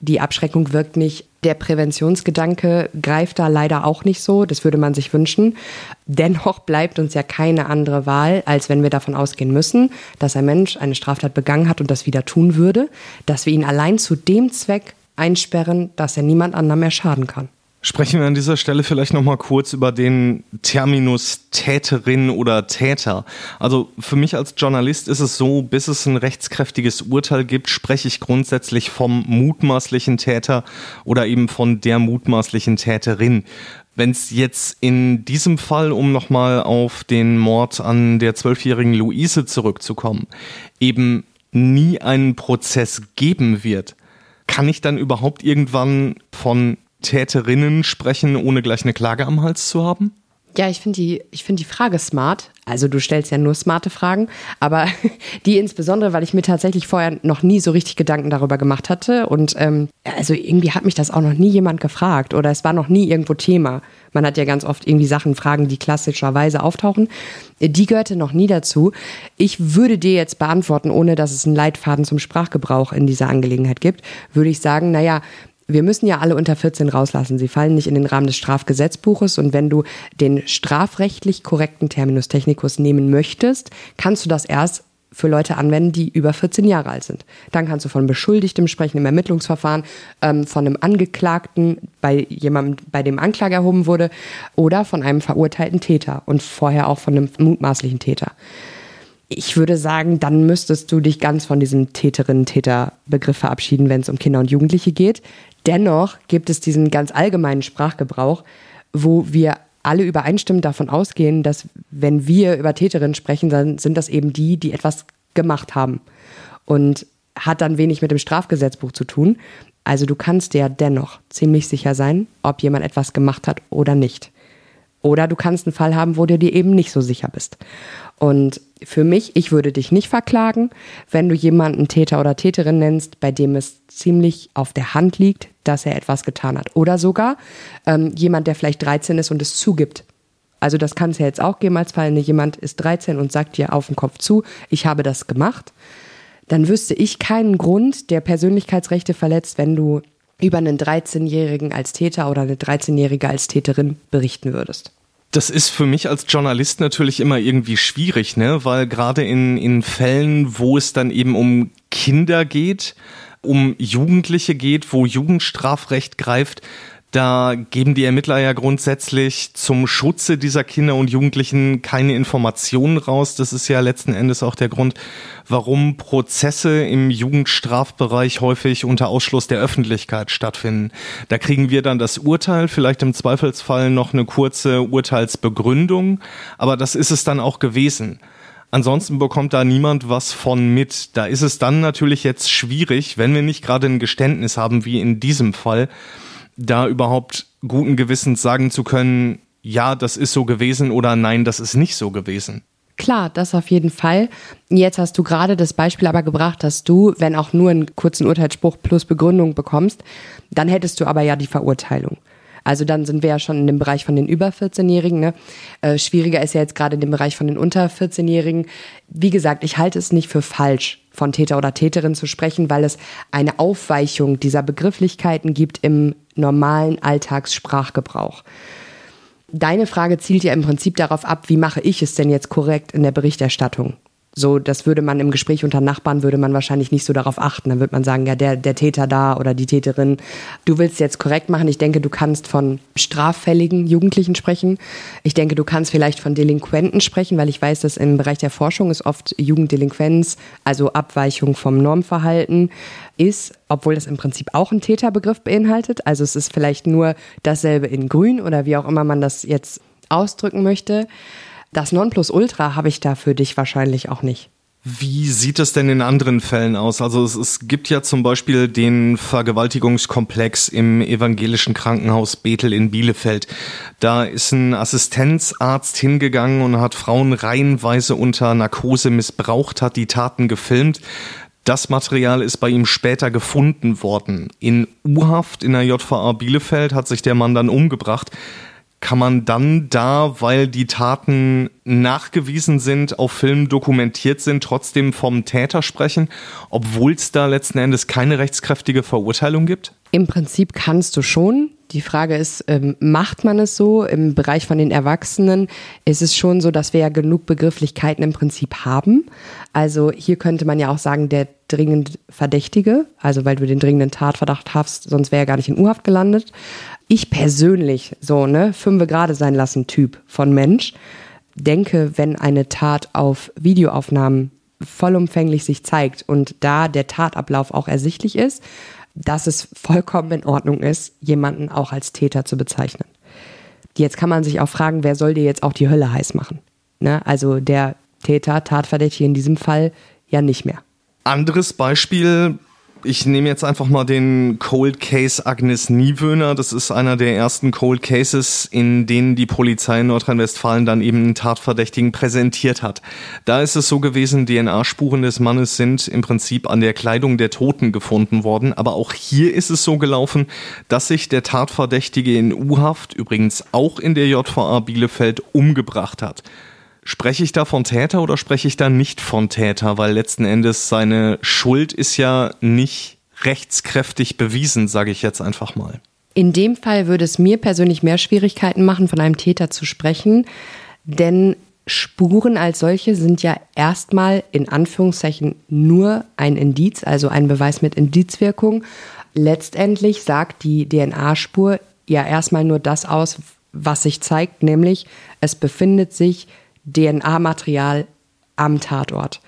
Die Abschreckung wirkt nicht, der Präventionsgedanke greift da leider auch nicht so, das würde man sich wünschen. Dennoch bleibt uns ja keine andere Wahl, als wenn wir davon ausgehen müssen, dass ein Mensch eine Straftat begangen hat und das wieder tun würde, dass wir ihn allein zu dem Zweck einsperren, dass er niemand anderem mehr schaden kann. Sprechen wir an dieser Stelle vielleicht noch mal kurz über den Terminus Täterin oder Täter. Also für mich als Journalist ist es so, bis es ein rechtskräftiges Urteil gibt, spreche ich grundsätzlich vom mutmaßlichen Täter oder eben von der mutmaßlichen Täterin. Wenn es jetzt in diesem Fall, um nochmal auf den Mord an der zwölfjährigen Luise zurückzukommen, eben nie einen Prozess geben wird, kann ich dann überhaupt irgendwann von Täterinnen sprechen, ohne gleich eine Klage am Hals zu haben? Ja, ich finde die, ich finde die Frage smart. Also du stellst ja nur smarte Fragen, aber die insbesondere, weil ich mir tatsächlich vorher noch nie so richtig Gedanken darüber gemacht hatte. Und ähm, also irgendwie hat mich das auch noch nie jemand gefragt oder es war noch nie irgendwo Thema. Man hat ja ganz oft irgendwie Sachen, Fragen, die klassischerweise auftauchen. Die gehörte noch nie dazu. Ich würde dir jetzt beantworten, ohne dass es einen Leitfaden zum Sprachgebrauch in dieser Angelegenheit gibt, würde ich sagen, naja, wir müssen ja alle unter 14 rauslassen. Sie fallen nicht in den Rahmen des Strafgesetzbuches. Und wenn du den strafrechtlich korrekten Terminus technicus nehmen möchtest, kannst du das erst für Leute anwenden, die über 14 Jahre alt sind. Dann kannst du von Beschuldigtem sprechen im Ermittlungsverfahren, ähm, von einem Angeklagten bei jemandem, bei dem Anklage erhoben wurde, oder von einem verurteilten Täter und vorher auch von einem mutmaßlichen Täter. Ich würde sagen, dann müsstest du dich ganz von diesem Täterinnen-Täter-Begriff verabschieden, wenn es um Kinder und Jugendliche geht. Dennoch gibt es diesen ganz allgemeinen Sprachgebrauch, wo wir alle übereinstimmend davon ausgehen, dass wenn wir über Täterinnen sprechen, dann sind das eben die, die etwas gemacht haben. Und hat dann wenig mit dem Strafgesetzbuch zu tun. Also du kannst dir dennoch ziemlich sicher sein, ob jemand etwas gemacht hat oder nicht. Oder du kannst einen Fall haben, wo du dir eben nicht so sicher bist. Und für mich, ich würde dich nicht verklagen, wenn du jemanden Täter oder Täterin nennst, bei dem es ziemlich auf der Hand liegt, dass er etwas getan hat. Oder sogar ähm, jemand, der vielleicht 13 ist und es zugibt. Also das kann es ja jetzt auch geben als Fall. Ne? Jemand ist 13 und sagt dir auf den Kopf zu, ich habe das gemacht. Dann wüsste ich keinen Grund, der Persönlichkeitsrechte verletzt, wenn du über einen 13-Jährigen als Täter oder eine 13-Jährige als Täterin berichten würdest. Das ist für mich als Journalist natürlich immer irgendwie schwierig, ne? Weil gerade in, in Fällen, wo es dann eben um Kinder geht, um Jugendliche geht, wo Jugendstrafrecht greift, da geben die Ermittler ja grundsätzlich zum Schutze dieser Kinder und Jugendlichen keine Informationen raus. Das ist ja letzten Endes auch der Grund, warum Prozesse im Jugendstrafbereich häufig unter Ausschluss der Öffentlichkeit stattfinden. Da kriegen wir dann das Urteil, vielleicht im Zweifelsfall noch eine kurze Urteilsbegründung, aber das ist es dann auch gewesen. Ansonsten bekommt da niemand was von mit. Da ist es dann natürlich jetzt schwierig, wenn wir nicht gerade ein Geständnis haben, wie in diesem Fall, da überhaupt guten Gewissens sagen zu können, ja, das ist so gewesen oder nein, das ist nicht so gewesen. Klar, das auf jeden Fall. Jetzt hast du gerade das Beispiel aber gebracht, dass du, wenn auch nur einen kurzen Urteilsspruch plus Begründung bekommst, dann hättest du aber ja die Verurteilung. Also dann sind wir ja schon in dem Bereich von den über 14-Jährigen. Ne? Äh, schwieriger ist ja jetzt gerade in dem Bereich von den unter 14-Jährigen. Wie gesagt, ich halte es nicht für falsch, von Täter oder Täterin zu sprechen, weil es eine Aufweichung dieser Begrifflichkeiten gibt im normalen Alltagssprachgebrauch. Deine Frage zielt ja im Prinzip darauf ab, wie mache ich es denn jetzt korrekt in der Berichterstattung? So, das würde man im Gespräch unter Nachbarn, würde man wahrscheinlich nicht so darauf achten. Dann würde man sagen, ja, der, der Täter da oder die Täterin, du willst jetzt korrekt machen. Ich denke, du kannst von straffälligen Jugendlichen sprechen. Ich denke, du kannst vielleicht von Delinquenten sprechen, weil ich weiß, dass im Bereich der Forschung ist oft Jugenddelinquenz, also Abweichung vom Normverhalten ist, obwohl das im Prinzip auch einen Täterbegriff beinhaltet. Also es ist vielleicht nur dasselbe in grün oder wie auch immer man das jetzt ausdrücken möchte. Das Nonplusultra habe ich da für dich wahrscheinlich auch nicht. Wie sieht es denn in anderen Fällen aus? Also es, es, gibt ja zum Beispiel den Vergewaltigungskomplex im evangelischen Krankenhaus Bethel in Bielefeld. Da ist ein Assistenzarzt hingegangen und hat Frauen reihenweise unter Narkose missbraucht, hat die Taten gefilmt. Das Material ist bei ihm später gefunden worden. In U-Haft in der JVA Bielefeld hat sich der Mann dann umgebracht kann man dann da, weil die Taten nachgewiesen sind, auf Film dokumentiert sind, trotzdem vom Täter sprechen, obwohl es da letzten Endes keine rechtskräftige Verurteilung gibt? Im Prinzip kannst du schon. Die Frage ist, ähm, macht man es so? Im Bereich von den Erwachsenen ist es schon so, dass wir ja genug Begrifflichkeiten im Prinzip haben. Also hier könnte man ja auch sagen, der dringend Verdächtige, also weil du den dringenden Tatverdacht hast, sonst wäre er gar nicht in U-Haft gelandet ich persönlich, so, ne, fünfe gerade sein lassen Typ von Mensch, denke, wenn eine Tat auf Videoaufnahmen vollumfänglich sich zeigt und da der Tatablauf auch ersichtlich ist, dass es vollkommen in Ordnung ist, jemanden auch als Täter zu bezeichnen. Jetzt kann man sich auch fragen, wer soll dir jetzt auch die Hölle heiß machen? Ne? Also der Täter, Tatverdächtige in diesem Fall ja nicht mehr. Anderes Beispiel, Ich nehme jetzt einfach mal den Cold Case Agnes Niewöhner. Das ist einer der ersten Cold Cases, in denen die Polizei in Nordrhein-Westfalen dann eben einen Tatverdächtigen präsentiert hat. Da ist es so gewesen, DNA-Spuren des Mannes sind im Prinzip an der Kleidung der Toten gefunden worden. Aber auch hier ist es so gelaufen, dass sich der Tatverdächtige in U-Haft, übrigens auch in der JVA Bielefeld, umgebracht hat. Spreche ich da von Täter oder spreche ich da nicht von Täter? Weil letzten Endes seine Schuld ist ja nicht rechtskräftig bewiesen, sage ich jetzt einfach mal. In dem Fall würde es mir persönlich mehr Schwierigkeiten machen, von einem Täter zu sprechen, denn Spuren als solche sind ja erstmal in Anführungszeichen nur ein Indiz, also ein Beweis mit Indizwirkung. Letztendlich sagt die DNA-Spur ja erstmal nur das aus, was sich zeigt, nämlich es befindet sich DNA-Material am Tatort.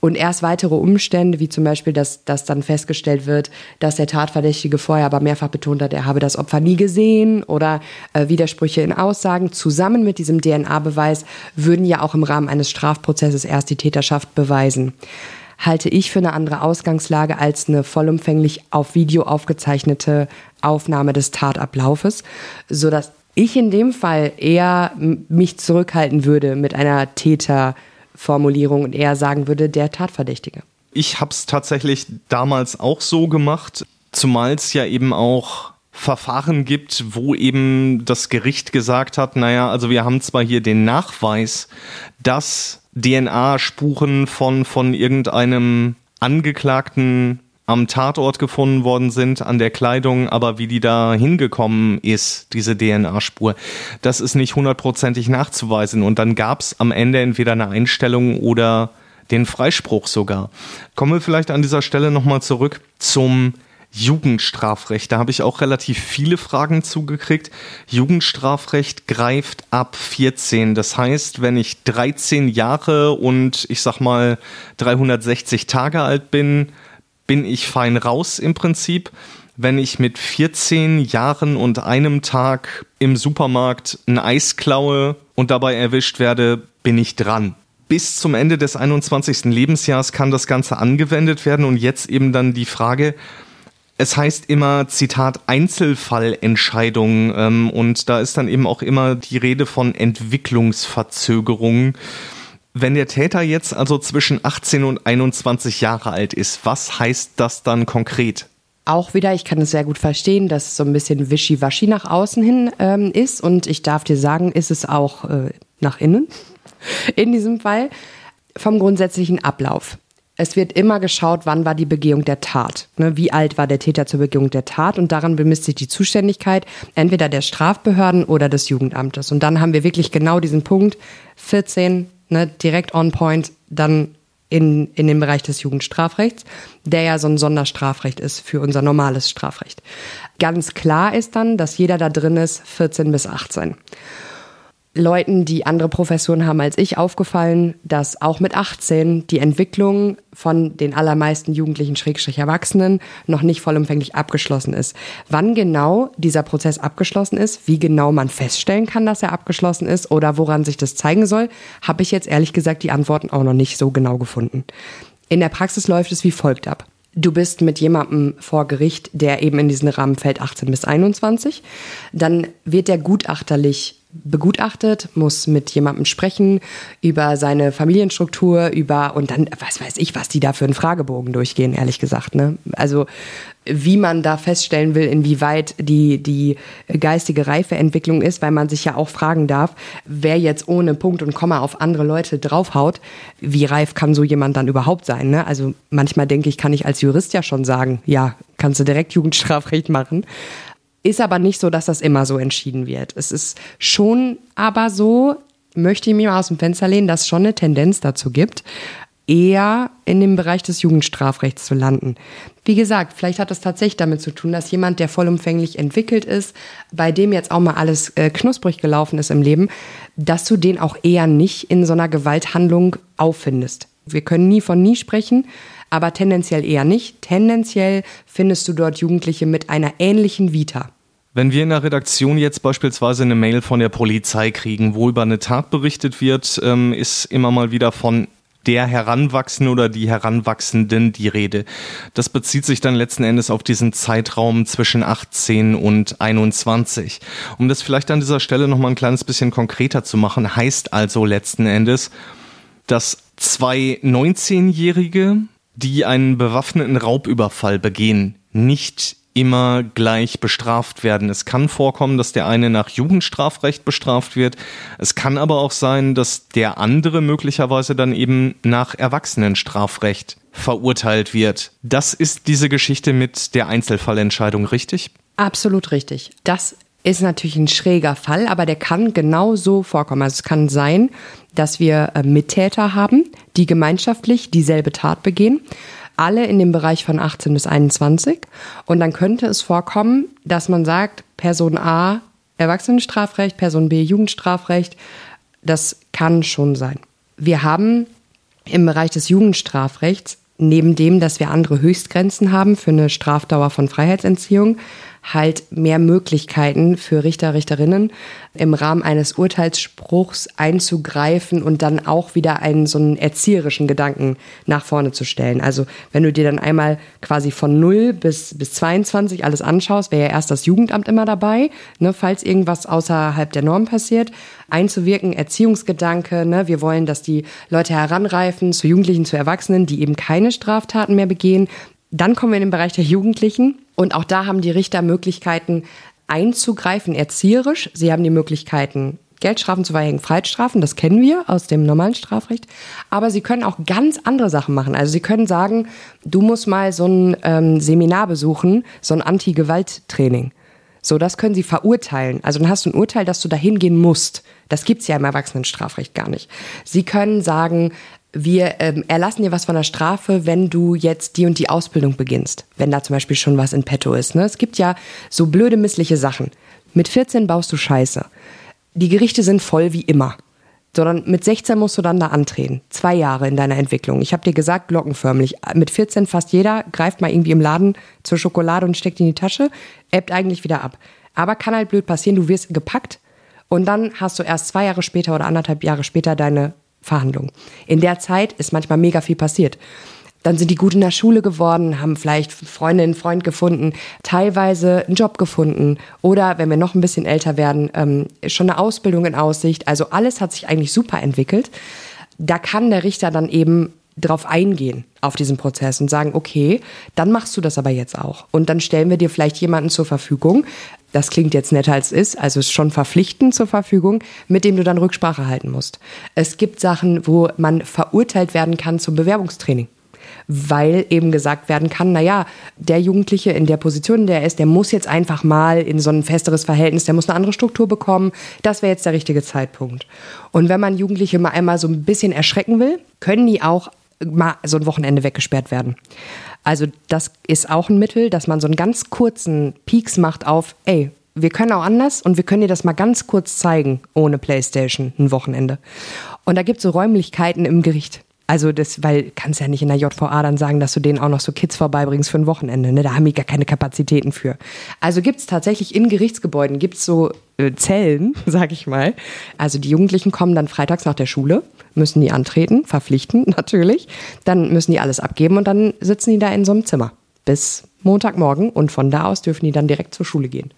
Und erst weitere Umstände, wie zum Beispiel, dass, dass dann festgestellt wird, dass der Tatverdächtige vorher aber mehrfach betont hat, er habe das Opfer nie gesehen oder äh, Widersprüche in Aussagen, zusammen mit diesem DNA-Beweis würden ja auch im Rahmen eines Strafprozesses erst die Täterschaft beweisen. Halte ich für eine andere Ausgangslage als eine vollumfänglich auf Video aufgezeichnete Aufnahme des Tatablaufes, sodass ich in dem Fall eher mich zurückhalten würde mit einer Täterformulierung und eher sagen würde, der Tatverdächtige. Ich habe es tatsächlich damals auch so gemacht, zumal es ja eben auch Verfahren gibt, wo eben das Gericht gesagt hat, naja, also wir haben zwar hier den Nachweis, dass DNA-Spuren von, von irgendeinem Angeklagten am Tatort gefunden worden sind, an der Kleidung, aber wie die da hingekommen ist, diese DNA-Spur, das ist nicht hundertprozentig nachzuweisen. Und dann gab es am Ende entweder eine Einstellung oder den Freispruch sogar. Kommen wir vielleicht an dieser Stelle nochmal zurück zum Jugendstrafrecht. Da habe ich auch relativ viele Fragen zugekriegt. Jugendstrafrecht greift ab 14. Das heißt, wenn ich 13 Jahre und ich sag mal 360 Tage alt bin, bin ich fein raus im Prinzip. Wenn ich mit 14 Jahren und einem Tag im Supermarkt ein Eis klaue und dabei erwischt werde, bin ich dran. Bis zum Ende des 21. Lebensjahres kann das Ganze angewendet werden und jetzt eben dann die Frage, es heißt immer, Zitat, Einzelfallentscheidung ähm, und da ist dann eben auch immer die Rede von Entwicklungsverzögerungen. Wenn der Täter jetzt also zwischen 18 und 21 Jahre alt ist, was heißt das dann konkret? Auch wieder, ich kann es sehr gut verstehen, dass es so ein bisschen wischiwaschi nach außen hin ähm, ist. Und ich darf dir sagen, ist es auch äh, nach innen in diesem Fall vom grundsätzlichen Ablauf. Es wird immer geschaut, wann war die Begehung der Tat. Ne, wie alt war der Täter zur Begehung der Tat? Und daran bemisst sich die Zuständigkeit entweder der Strafbehörden oder des Jugendamtes. Und dann haben wir wirklich genau diesen Punkt 14 ne, direkt on point dann in, in den Bereich des Jugendstrafrechts, der ja so ein Sonderstrafrecht ist für unser normales Strafrecht. Ganz klar ist dann, dass jeder da drin ist 14 bis 18. Leuten, die andere Professionen haben als ich, aufgefallen, dass auch mit 18 die Entwicklung von den allermeisten Jugendlichen Schrägstrich Erwachsenen noch nicht vollumfänglich abgeschlossen ist. Wann genau dieser Prozess abgeschlossen ist, wie genau man feststellen kann, dass er abgeschlossen ist oder woran sich das zeigen soll, habe ich jetzt ehrlich gesagt die Antworten auch noch nicht so genau gefunden. In der Praxis läuft es wie folgt ab. Du bist mit jemandem vor Gericht, der eben in diesen Rahmen fällt, 18 bis 21. Dann wird der gutachterlich begutachtet, muss mit jemandem sprechen über seine Familienstruktur, über und dann, was weiß ich, was die da für einen Fragebogen durchgehen, ehrlich gesagt. Ne? Also wie man da feststellen will, inwieweit die, die geistige Reifeentwicklung ist, weil man sich ja auch fragen darf, wer jetzt ohne Punkt und Komma auf andere Leute draufhaut, wie reif kann so jemand dann überhaupt sein? Ne? Also manchmal denke ich, kann ich als Jurist ja schon sagen, ja, kannst du direkt Jugendstrafrecht machen. Ist aber nicht so, dass das immer so entschieden wird. Es ist schon aber so, möchte ich mir mal aus dem Fenster lehnen, dass es schon eine Tendenz dazu gibt, eher in dem Bereich des Jugendstrafrechts zu landen. Wie gesagt, vielleicht hat das tatsächlich damit zu tun, dass jemand, der vollumfänglich entwickelt ist, bei dem jetzt auch mal alles äh, knusprig gelaufen ist im Leben, dass du den auch eher nicht in so einer Gewalthandlung auffindest. Wir können nie von nie sprechen, aber tendenziell eher nicht. Tendenziell findest du dort Jugendliche mit einer ähnlichen Vita. Wenn wir in der Redaktion jetzt beispielsweise eine Mail von der Polizei kriegen, wo über eine Tat berichtet wird, ähm, ist immer mal wieder von der Heranwachsenden oder die Heranwachsenden die Rede. Das bezieht sich dann letzten Endes auf diesen Zeitraum zwischen 18 und 21. Um das vielleicht an dieser Stelle nochmal ein kleines bisschen konkreter zu machen, heißt also letzten Endes, dass zwei 19-Jährige, die einen bewaffneten Raubüberfall begehen, nicht immer gleich bestraft werden. Es kann vorkommen, dass der eine nach Jugendstrafrecht bestraft wird. Es kann aber auch sein, dass der andere möglicherweise dann eben nach Erwachsenenstrafrecht verurteilt wird. Das ist diese Geschichte mit der Einzelfallentscheidung richtig? Absolut richtig. Das ist natürlich ein schräger Fall, aber der kann genau so vorkommen. Also es kann sein, dass wir äh, Mittäter haben, die gemeinschaftlich dieselbe Tat begehen alle in dem Bereich von 18 bis 21. Und dann könnte es vorkommen, dass man sagt, Person A Erwachsenenstrafrecht, Person B Jugendstrafrecht. Das kann schon sein. Wir haben im Bereich des Jugendstrafrechts, neben dem, dass wir andere Höchstgrenzen haben für eine Strafdauer von Freiheitsentziehung, halt mehr Möglichkeiten für Richter, Richterinnen im Rahmen eines Urteilsspruchs einzugreifen und dann auch wieder einen so einen erzieherischen Gedanken nach vorne zu stellen. Also wenn du dir dann einmal quasi von 0 bis, bis 22 alles anschaust, wäre ja erst das Jugendamt immer dabei, ne, falls irgendwas außerhalb der Norm passiert, einzuwirken, Erziehungsgedanke, ne, wir wollen, dass die Leute heranreifen zu Jugendlichen, zu Erwachsenen, die eben keine Straftaten mehr begehen. Dann kommen wir in den Bereich der Jugendlichen und auch da haben die Richter Möglichkeiten einzugreifen, erzieherisch. Sie haben die Möglichkeiten, Geldstrafen zu verhängen, Freiheitsstrafen, das kennen wir aus dem normalen Strafrecht. Aber sie können auch ganz andere Sachen machen. Also sie können sagen, du musst mal so ein ähm, Seminar besuchen, so ein Anti-Gewalt-Training. So, das können sie verurteilen. Also dann hast du ein Urteil, dass du dahin gehen musst. Das gibt's ja im Erwachsenenstrafrecht gar nicht. Sie können sagen, wir ähm, erlassen dir was von der Strafe, wenn du jetzt die und die Ausbildung beginnst. Wenn da zum Beispiel schon was in petto ist. Ne? Es gibt ja so blöde, missliche Sachen. Mit 14 baust du Scheiße. Die Gerichte sind voll wie immer. Sondern mit 16 musst du dann da antreten. Zwei Jahre in deiner Entwicklung. Ich habe dir gesagt, glockenförmlich. Mit 14 fast jeder greift mal irgendwie im Laden zur Schokolade und steckt in die Tasche, ebbt eigentlich wieder ab. Aber kann halt blöd passieren, du wirst gepackt und dann hast du erst zwei Jahre später oder anderthalb Jahre später deine Verhandlungen. In der Zeit ist manchmal mega viel passiert. Dann sind die gut in der Schule geworden, haben vielleicht Freundinnen, Freund gefunden, teilweise einen Job gefunden oder, wenn wir noch ein bisschen älter werden, ähm, schon eine Ausbildung in Aussicht. Also alles hat sich eigentlich super entwickelt. Da kann der Richter dann eben drauf eingehen auf diesen Prozess und sagen, okay, dann machst du das aber jetzt auch. Und dann stellen wir dir vielleicht jemanden zur Verfügung, das klingt jetzt netter als ist, also ist schon verpflichtend zur Verfügung, mit dem du dann Rücksprache halten musst. Es gibt Sachen, wo man verurteilt werden kann zum Bewerbungstraining. Weil eben gesagt werden kann, naja, der Jugendliche in der Position, in der er ist, der muss jetzt einfach mal in so ein festeres Verhältnis, der muss eine andere Struktur bekommen. Das wäre jetzt der richtige Zeitpunkt. Und wenn man Jugendliche mal einmal so ein bisschen erschrecken will, können die auch mal so ein Wochenende weggesperrt werden. Also das ist auch ein Mittel, dass man so einen ganz kurzen Peaks macht auf, ey, wir können auch anders und wir können dir das mal ganz kurz zeigen, ohne Playstation, ein Wochenende. Und da gibt es so Räumlichkeiten im Gericht. Also das, weil kannst ja nicht in der JVA dann sagen, dass du denen auch noch so Kids vorbeibringst für ein Wochenende. Ne? Da haben die gar keine Kapazitäten für. Also gibt es tatsächlich in Gerichtsgebäuden gibt's so äh, Zellen, sag ich mal. Also die Jugendlichen kommen dann freitags nach der Schule, müssen die antreten, verpflichten natürlich. Dann müssen die alles abgeben und dann sitzen die da in so einem Zimmer bis Montagmorgen und von da aus dürfen die dann direkt zur Schule gehen.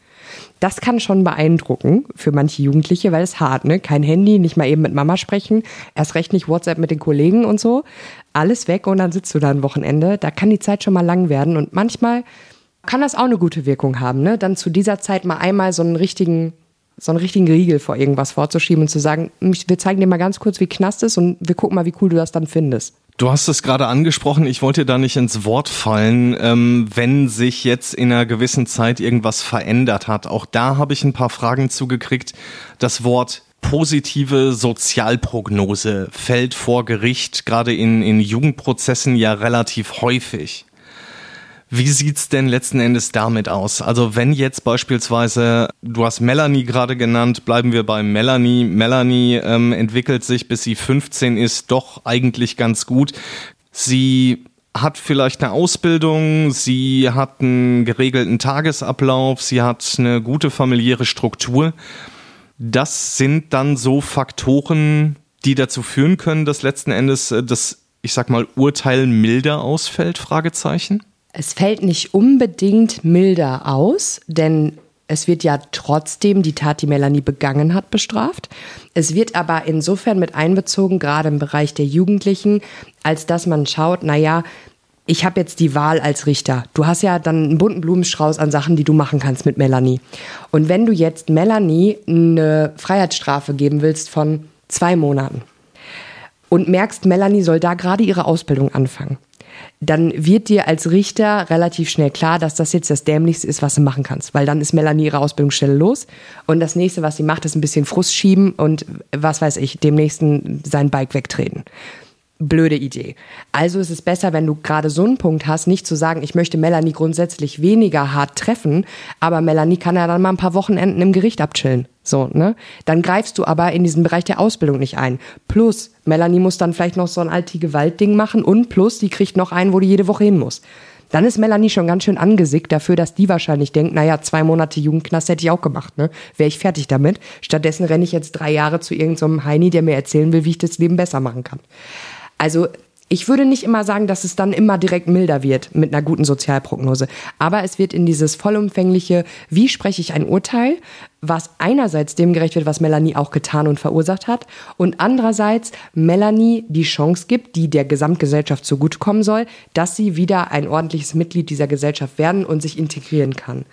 Das kann schon beeindrucken für manche Jugendliche, weil es hart, ne? Kein Handy, nicht mal eben mit Mama sprechen, erst recht nicht WhatsApp mit den Kollegen und so. Alles weg und dann sitzt du da ein Wochenende. Da kann die Zeit schon mal lang werden und manchmal kann das auch eine gute Wirkung haben, ne? Dann zu dieser Zeit mal einmal so einen richtigen so einen richtigen Riegel vor irgendwas vorzuschieben und zu sagen, wir zeigen dir mal ganz kurz, wie Knast ist und wir gucken mal, wie cool du das dann findest. Du hast es gerade angesprochen, ich wollte da nicht ins Wort fallen, ähm, wenn sich jetzt in einer gewissen Zeit irgendwas verändert hat. Auch da habe ich ein paar Fragen zugekriegt. Das Wort positive Sozialprognose fällt vor Gericht gerade in, in Jugendprozessen ja relativ häufig. Wie sieht's denn letzten Endes damit aus? Also wenn jetzt beispielsweise, du hast Melanie gerade genannt, bleiben wir bei Melanie. Melanie ähm, entwickelt sich, bis sie 15 ist, doch eigentlich ganz gut. Sie hat vielleicht eine Ausbildung, sie hat einen geregelten Tagesablauf, sie hat eine gute familiäre Struktur. Das sind dann so Faktoren, die dazu führen können, dass letzten Endes äh, das, ich sag mal, Urteil milder ausfällt? Fragezeichen. Es fällt nicht unbedingt milder aus, denn es wird ja trotzdem die Tat, die Melanie begangen hat, bestraft. Es wird aber insofern mit einbezogen, gerade im Bereich der Jugendlichen, als dass man schaut, naja, ich habe jetzt die Wahl als Richter. Du hast ja dann einen bunten Blumenstrauß an Sachen, die du machen kannst mit Melanie. Und wenn du jetzt Melanie eine Freiheitsstrafe geben willst von zwei Monaten und merkst, Melanie soll da gerade ihre Ausbildung anfangen, dann wird dir als Richter relativ schnell klar, dass das jetzt das Dämlichste ist, was du machen kannst. Weil dann ist Melanie ihre Ausbildungsstelle los und das nächste, was sie macht, ist ein bisschen Frust schieben und was weiß ich, dem nächsten sein Bike wegtreten blöde Idee. Also ist es besser, wenn du gerade so einen Punkt hast, nicht zu sagen, ich möchte Melanie grundsätzlich weniger hart treffen, aber Melanie kann ja dann mal ein paar Wochenenden im Gericht abchillen. So, ne? Dann greifst du aber in diesen Bereich der Ausbildung nicht ein. Plus, Melanie muss dann vielleicht noch so ein Anti-Gewalt-Ding machen und plus, die kriegt noch einen, wo die jede Woche hin muss. Dann ist Melanie schon ganz schön angesickt dafür, dass die wahrscheinlich denkt, naja, zwei Monate Jugendknast hätte ich auch gemacht, ne? Wäre ich fertig damit. Stattdessen renne ich jetzt drei Jahre zu irgendeinem so Heini, der mir erzählen will, wie ich das Leben besser machen kann. Also ich würde nicht immer sagen, dass es dann immer direkt milder wird mit einer guten Sozialprognose. Aber es wird in dieses vollumfängliche, wie spreche ich ein Urteil, was einerseits dem gerecht wird, was Melanie auch getan und verursacht hat, und andererseits Melanie die Chance gibt, die der Gesamtgesellschaft zugutekommen soll, dass sie wieder ein ordentliches Mitglied dieser Gesellschaft werden und sich integrieren kann.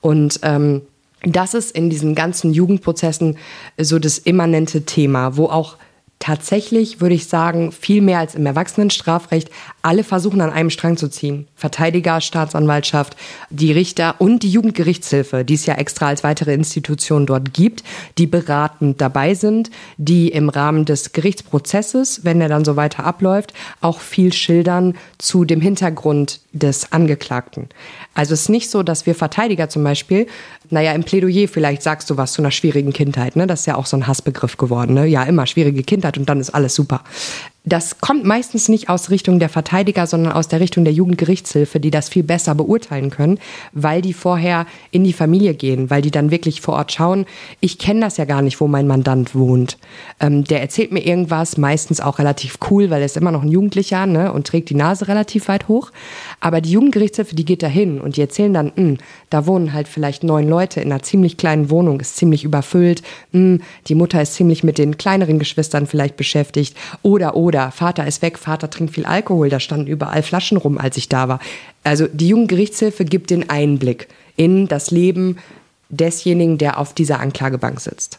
Und ähm, das ist in diesen ganzen Jugendprozessen so das immanente Thema, wo auch tatsächlich, würde ich sagen, viel mehr als im Erwachsenenstrafrecht, alle versuchen an einem Strang zu ziehen. Verteidiger, Staatsanwaltschaft, die Richter und die Jugendgerichtshilfe, die es ja extra als weitere Institution dort gibt, die beratend dabei sind, die im Rahmen des Gerichtsprozesses, wenn er dann so weiter abläuft, auch viel schildern zu dem Hintergrund des Angeklagten. Also es ist nicht so, dass wir Verteidiger zum Beispiel, naja, im Plädoyer vielleicht sagst du was zu einer schwierigen Kindheit, ne? Das ist ja auch so ein Hassbegriff geworden, ne? Ja, immer schwierige Kindheit und dann ist alles super. Das kommt meistens nicht aus Richtung der Verteidiger, sondern aus der Richtung der Jugendgerichtshilfe, die das viel besser beurteilen können, weil die vorher in die Familie gehen, weil die dann wirklich vor Ort schauen. Ich kenne das ja gar nicht, wo mein Mandant wohnt. Ähm, der erzählt mir irgendwas, meistens auch relativ cool, weil er ist immer noch ein Jugendlicher ne, und trägt die Nase relativ weit hoch. Aber die Jugendgerichtshilfe, die geht da hin und die erzählen dann, mh, hm, da wohnen halt vielleicht neun Leute in einer ziemlich kleinen Wohnung, ist ziemlich überfüllt. Mh, hm, die Mutter ist ziemlich mit den kleineren Geschwistern vielleicht beschäftigt oder oder oder Vater ist weg, Vater trinkt viel Alkohol, da standen überall Flaschen rum, als ich da war. Also die Jugendgerichtshilfe gibt den Einblick in das Leben desjenigen, der auf dieser Anklagebank sitzt.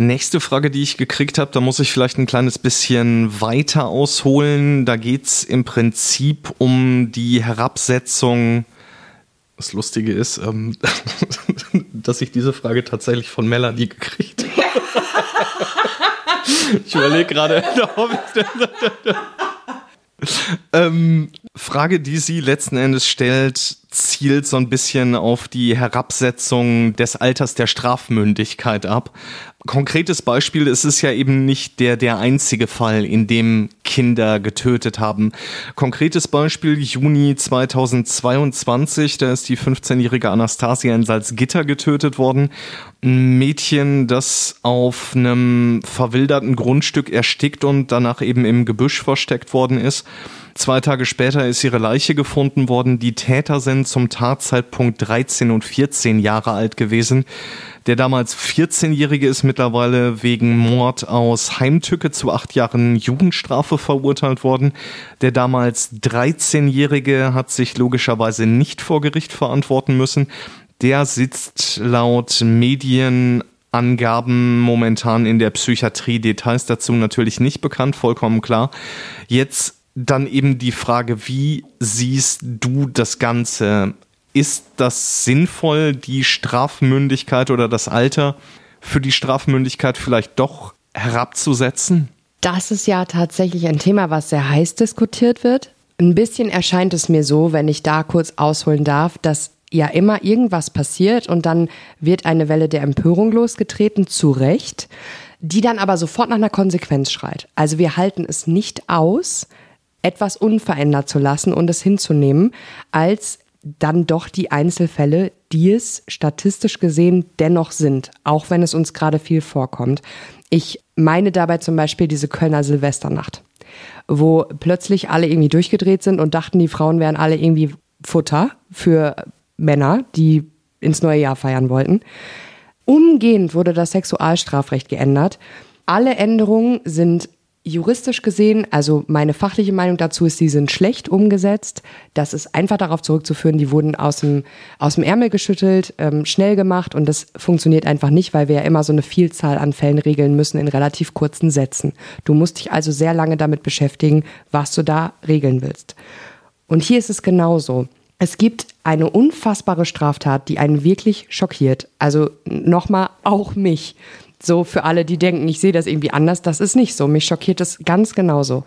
Nächste Frage, die ich gekriegt habe, da muss ich vielleicht ein kleines bisschen weiter ausholen. Da geht es im Prinzip um die Herabsetzung. Das Lustige ist, ähm, dass ich diese Frage tatsächlich von Melanie gekriegt habe. Ich überlege gerade, ähm, Frage, die sie letzten Endes stellt, zielt so ein bisschen auf die Herabsetzung des Alters der Strafmündigkeit ab. Konkretes Beispiel, es ist ja eben nicht der, der einzige Fall, in dem Kinder getötet haben. Konkretes Beispiel, Juni 2022, da ist die 15-jährige Anastasia in Salzgitter getötet worden. Ein Mädchen, das auf einem verwilderten Grundstück erstickt und danach eben im Gebüsch versteckt worden ist. Zwei Tage später ist ihre Leiche gefunden worden. Die Täter sind zum Tatzeitpunkt 13 und 14 Jahre alt gewesen. Der damals 14-Jährige ist mittlerweile wegen Mord aus Heimtücke zu acht Jahren Jugendstrafe verurteilt worden. Der damals 13-Jährige hat sich logischerweise nicht vor Gericht verantworten müssen. Der sitzt laut Medienangaben momentan in der Psychiatrie. Details dazu natürlich nicht bekannt, vollkommen klar. Jetzt dann eben die Frage, wie siehst du das Ganze? Ist das sinnvoll, die Strafmündigkeit oder das Alter für die Strafmündigkeit vielleicht doch herabzusetzen? Das ist ja tatsächlich ein Thema, was sehr heiß diskutiert wird. Ein bisschen erscheint es mir so, wenn ich da kurz ausholen darf, dass ja immer irgendwas passiert und dann wird eine Welle der Empörung losgetreten, zu Recht, die dann aber sofort nach einer Konsequenz schreit. Also wir halten es nicht aus, etwas unverändert zu lassen und es hinzunehmen, als dann doch die Einzelfälle, die es statistisch gesehen dennoch sind, auch wenn es uns gerade viel vorkommt. Ich meine dabei zum Beispiel diese Kölner Silvesternacht, wo plötzlich alle irgendwie durchgedreht sind und dachten, die Frauen wären alle irgendwie Futter für Männer, die ins neue Jahr feiern wollten. Umgehend wurde das Sexualstrafrecht geändert. Alle Änderungen sind juristisch gesehen, also meine fachliche Meinung dazu ist, die sind schlecht umgesetzt. Das ist einfach darauf zurückzuführen, die wurden aus dem, aus dem Ärmel geschüttelt, ähm, schnell gemacht und das funktioniert einfach nicht, weil wir ja immer so eine Vielzahl an Fällen regeln müssen in relativ kurzen Sätzen. Du musst dich also sehr lange damit beschäftigen, was du da regeln willst. Und hier ist es genauso. Es gibt eine unfassbare Straftat, die einen wirklich schockiert. Also nochmal auch mich. So für alle, die denken, ich sehe das irgendwie anders, das ist nicht so. Mich schockiert es ganz genauso.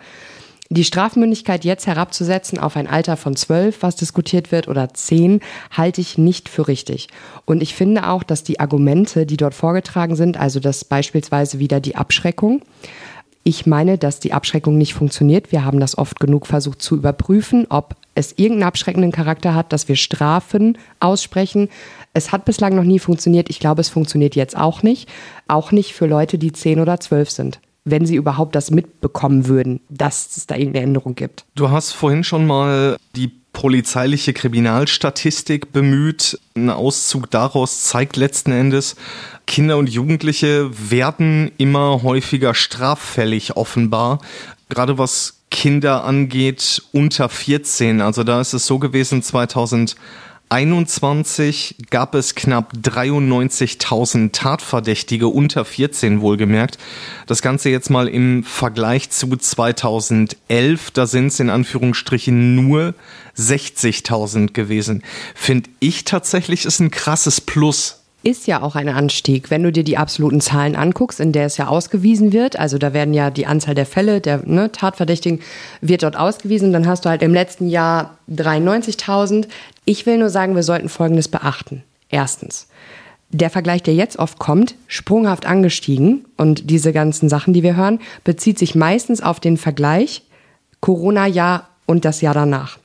Die Strafmündigkeit jetzt herabzusetzen auf ein Alter von zwölf, was diskutiert wird, oder zehn, halte ich nicht für richtig. Und ich finde auch, dass die Argumente, die dort vorgetragen sind, also dass beispielsweise wieder die Abschreckung, ich meine, dass die Abschreckung nicht funktioniert. Wir haben das oft genug versucht zu überprüfen, ob es irgendeinen abschreckenden Charakter hat, dass wir Strafen aussprechen. Es hat bislang noch nie funktioniert. Ich glaube, es funktioniert jetzt auch nicht. Auch nicht für Leute, die zehn oder zwölf sind wenn sie überhaupt das mitbekommen würden, dass es da irgendeine Änderung gibt. Du hast vorhin schon mal die polizeiliche Kriminalstatistik bemüht. Ein Auszug daraus zeigt letzten Endes, Kinder und Jugendliche werden immer häufiger straffällig offenbar. Gerade was Kinder angeht, unter 14. Also da ist es so gewesen, 2000 21 gab es knapp 93.000 Tatverdächtige unter 14 wohlgemerkt. Das Ganze jetzt mal im Vergleich zu 2011, da sind es in Anführungsstrichen nur 60.000 gewesen. Finde ich tatsächlich ist ein krasses Plus ist ja auch ein Anstieg. Wenn du dir die absoluten Zahlen anguckst, in der es ja ausgewiesen wird, also da werden ja die Anzahl der Fälle der ne, Tatverdächtigen wird dort ausgewiesen, dann hast du halt im letzten Jahr 93.000. Ich will nur sagen, wir sollten Folgendes beachten. Erstens, der Vergleich, der jetzt oft kommt, sprunghaft angestiegen und diese ganzen Sachen, die wir hören, bezieht sich meistens auf den Vergleich Corona-Jahr und das Jahr danach.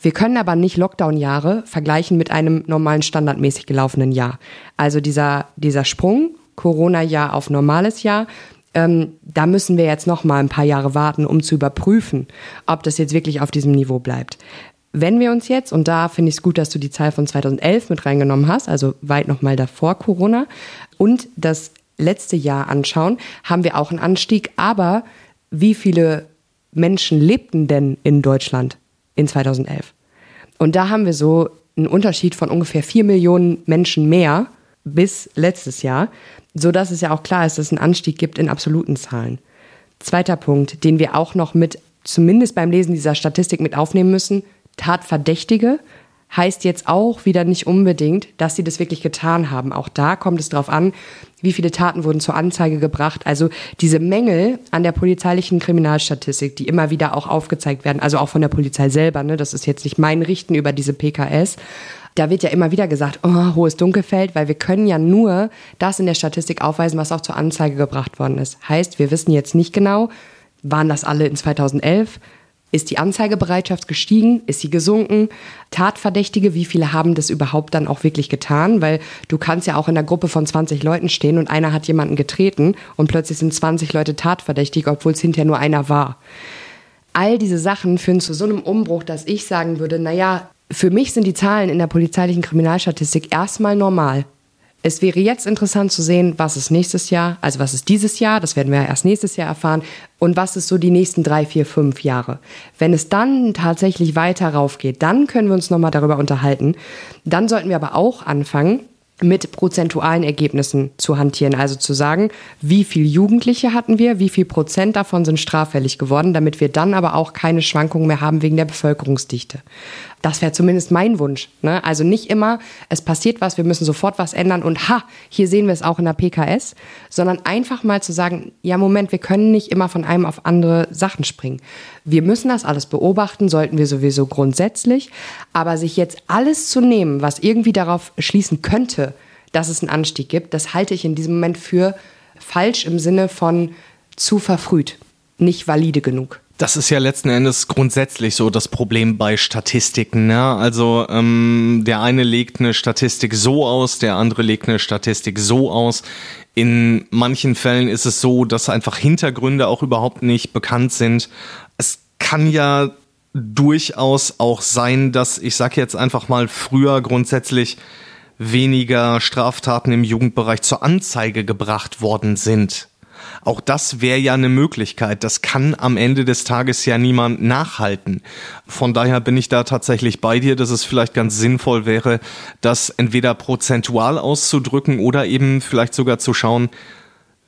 Wir können aber nicht Lockdown-Jahre vergleichen mit einem normalen standardmäßig gelaufenen Jahr. Also dieser, dieser Sprung, Corona-Jahr auf normales Jahr, ähm, da müssen wir jetzt noch mal ein paar Jahre warten, um zu überprüfen, ob das jetzt wirklich auf diesem Niveau bleibt. Wenn wir uns jetzt, und da finde ich es gut, dass du die Zahl von 2011 mit reingenommen hast, also weit noch mal davor Corona, und das letzte Jahr anschauen, haben wir auch einen Anstieg. Aber wie viele Menschen lebten denn in Deutschland in 2011. Und da haben wir so einen Unterschied von ungefähr vier Millionen Menschen mehr bis letztes Jahr, so dass es ja auch klar ist, dass es einen Anstieg gibt in absoluten Zahlen. Zweiter Punkt, den wir auch noch mit, zumindest beim Lesen dieser Statistik mit aufnehmen müssen, Tatverdächtige heißt jetzt auch wieder nicht unbedingt, dass sie das wirklich getan haben. Auch da kommt es darauf an, wie viele Taten wurden zur Anzeige gebracht. Also diese Mängel an der polizeilichen Kriminalstatistik, die immer wieder auch aufgezeigt werden, also auch von der Polizei selber, ne, das ist jetzt nicht mein Richten über diese PKS, da wird ja immer wieder gesagt, oh, hohes Dunkelfeld, weil wir können ja nur das in der Statistik aufweisen, was auch zur Anzeige gebracht worden ist. Heißt, wir wissen jetzt nicht genau, waren das alle in 2011, ist die Anzeigebereitschaft gestiegen? Ist sie gesunken? Tatverdächtige, wie viele haben das überhaupt dann auch wirklich getan? Weil du kannst ja auch in einer Gruppe von 20 Leuten stehen und einer hat jemanden getreten und plötzlich sind 20 Leute tatverdächtig, obwohl es hinterher nur einer war. All diese Sachen führen zu so einem Umbruch, dass ich sagen würde, naja, für mich sind die Zahlen in der polizeilichen Kriminalstatistik erstmal normal. Es wäre jetzt interessant zu sehen, was ist nächstes Jahr, also was ist dieses Jahr, das werden wir erst nächstes Jahr erfahren, und was ist so die nächsten drei, vier, fünf Jahre. Wenn es dann tatsächlich weiter raufgeht, dann können wir uns nochmal darüber unterhalten. Dann sollten wir aber auch anfangen, mit prozentualen Ergebnissen zu hantieren. Also zu sagen, wie viel Jugendliche hatten wir, wie viel Prozent davon sind straffällig geworden, damit wir dann aber auch keine Schwankungen mehr haben wegen der Bevölkerungsdichte. Das wäre zumindest mein Wunsch. Ne? Also nicht immer, es passiert was, wir müssen sofort was ändern und ha, hier sehen wir es auch in der PKS, sondern einfach mal zu sagen, ja Moment, wir können nicht immer von einem auf andere Sachen springen. Wir müssen das alles beobachten, sollten wir sowieso grundsätzlich, aber sich jetzt alles zu nehmen, was irgendwie darauf schließen könnte, dass es einen Anstieg gibt, das halte ich in diesem Moment für falsch im Sinne von zu verfrüht, nicht valide genug. Das ist ja letzten Endes grundsätzlich so das Problem bei Statistiken. Ne? Also ähm, der eine legt eine Statistik so aus, der andere legt eine Statistik so aus. In manchen Fällen ist es so, dass einfach Hintergründe auch überhaupt nicht bekannt sind. Es kann ja durchaus auch sein, dass ich sage jetzt einfach mal früher grundsätzlich weniger Straftaten im Jugendbereich zur Anzeige gebracht worden sind. Auch das wäre ja eine Möglichkeit. Das kann am Ende des Tages ja niemand nachhalten. Von daher bin ich da tatsächlich bei dir, dass es vielleicht ganz sinnvoll wäre, das entweder prozentual auszudrücken oder eben vielleicht sogar zu schauen,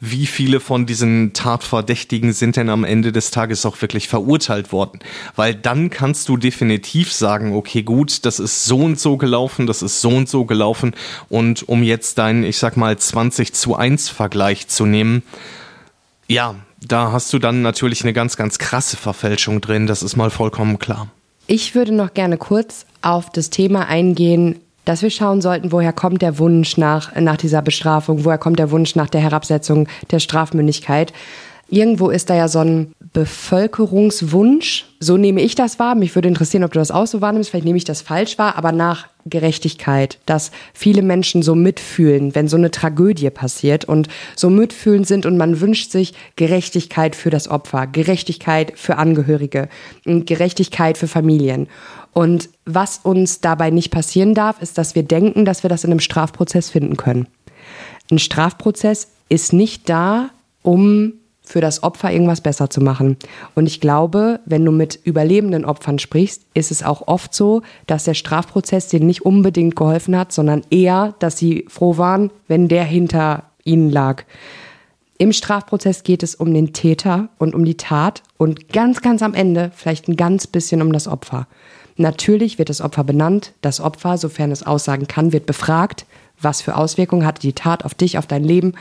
wie viele von diesen Tatverdächtigen sind denn am Ende des Tages auch wirklich verurteilt worden? Weil dann kannst du definitiv sagen, okay, gut, das ist so und so gelaufen, das ist so und so gelaufen. Und um jetzt deinen, ich sag mal, 20 zu 1 Vergleich zu nehmen, ja, da hast du dann natürlich eine ganz, ganz krasse Verfälschung drin, das ist mal vollkommen klar. Ich würde noch gerne kurz auf das Thema eingehen, dass wir schauen sollten, woher kommt der Wunsch nach, nach dieser Bestrafung, woher kommt der Wunsch nach der Herabsetzung der Strafmündigkeit. Irgendwo ist da ja so ein Bevölkerungswunsch, so nehme ich das wahr. Mich würde interessieren, ob du das auch so wahrnimmst. Vielleicht nehme ich das falsch wahr, aber nach Gerechtigkeit, dass viele Menschen so mitfühlen, wenn so eine Tragödie passiert und so mitfühlend sind und man wünscht sich Gerechtigkeit für das Opfer, Gerechtigkeit für Angehörige und Gerechtigkeit für Familien. Und was uns dabei nicht passieren darf, ist, dass wir denken, dass wir das in einem Strafprozess finden können. Ein Strafprozess ist nicht da, um für das Opfer irgendwas besser zu machen. Und ich glaube, wenn du mit überlebenden Opfern sprichst, ist es auch oft so, dass der Strafprozess denen nicht unbedingt geholfen hat, sondern eher, dass sie froh waren, wenn der hinter ihnen lag. Im Strafprozess geht es um den Täter und um die Tat und ganz, ganz am Ende vielleicht ein ganz bisschen um das Opfer. Natürlich wird das Opfer benannt. Das Opfer, sofern es aussagen kann, wird befragt. Was für Auswirkungen hatte die Tat auf dich, auf dein Leben?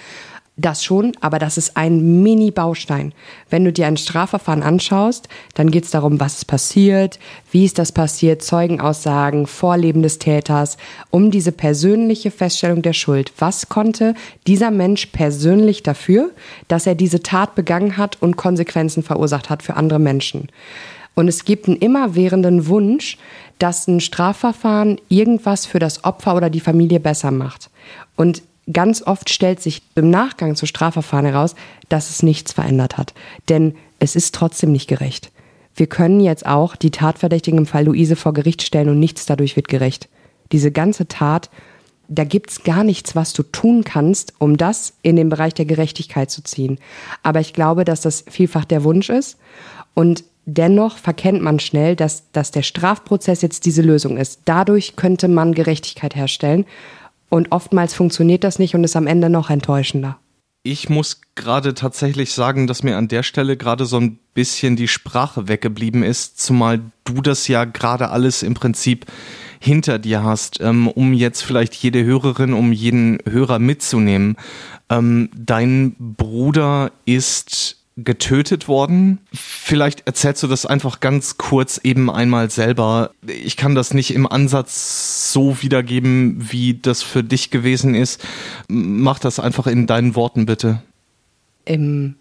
Das schon, aber das ist ein Mini-Baustein. Wenn du dir ein Strafverfahren anschaust, dann geht es darum, was ist passiert, wie ist das passiert, Zeugenaussagen, Vorleben des Täters, um diese persönliche Feststellung der Schuld. Was konnte dieser Mensch persönlich dafür, dass er diese Tat begangen hat und Konsequenzen verursacht hat für andere Menschen? Und es gibt einen immerwährenden Wunsch, dass ein Strafverfahren irgendwas für das Opfer oder die Familie besser macht. Und ganz oft stellt sich im Nachgang zu Strafverfahren heraus, dass es nichts verändert hat. Denn es ist trotzdem nicht gerecht. Wir können jetzt auch die Tatverdächtigen im Fall Luise vor Gericht stellen und nichts dadurch wird gerecht. Diese ganze Tat, da gibt's gar nichts, was du tun kannst, um das in den Bereich der Gerechtigkeit zu ziehen. Aber ich glaube, dass das vielfach der Wunsch ist. Und dennoch verkennt man schnell, dass, dass der Strafprozess jetzt diese Lösung ist. Dadurch könnte man Gerechtigkeit herstellen. Und oftmals funktioniert das nicht und ist am Ende noch enttäuschender. Ich muss gerade tatsächlich sagen, dass mir an der Stelle gerade so ein bisschen die Sprache weggeblieben ist, zumal du das ja gerade alles im Prinzip hinter dir hast, ähm, um jetzt vielleicht jede Hörerin, um jeden Hörer mitzunehmen. Ähm, dein Bruder ist getötet worden. Vielleicht erzählst du das einfach ganz kurz eben einmal selber. Ich kann das nicht im Ansatz so wiedergeben, wie das für dich gewesen ist. Mach das einfach in deinen Worten bitte. Im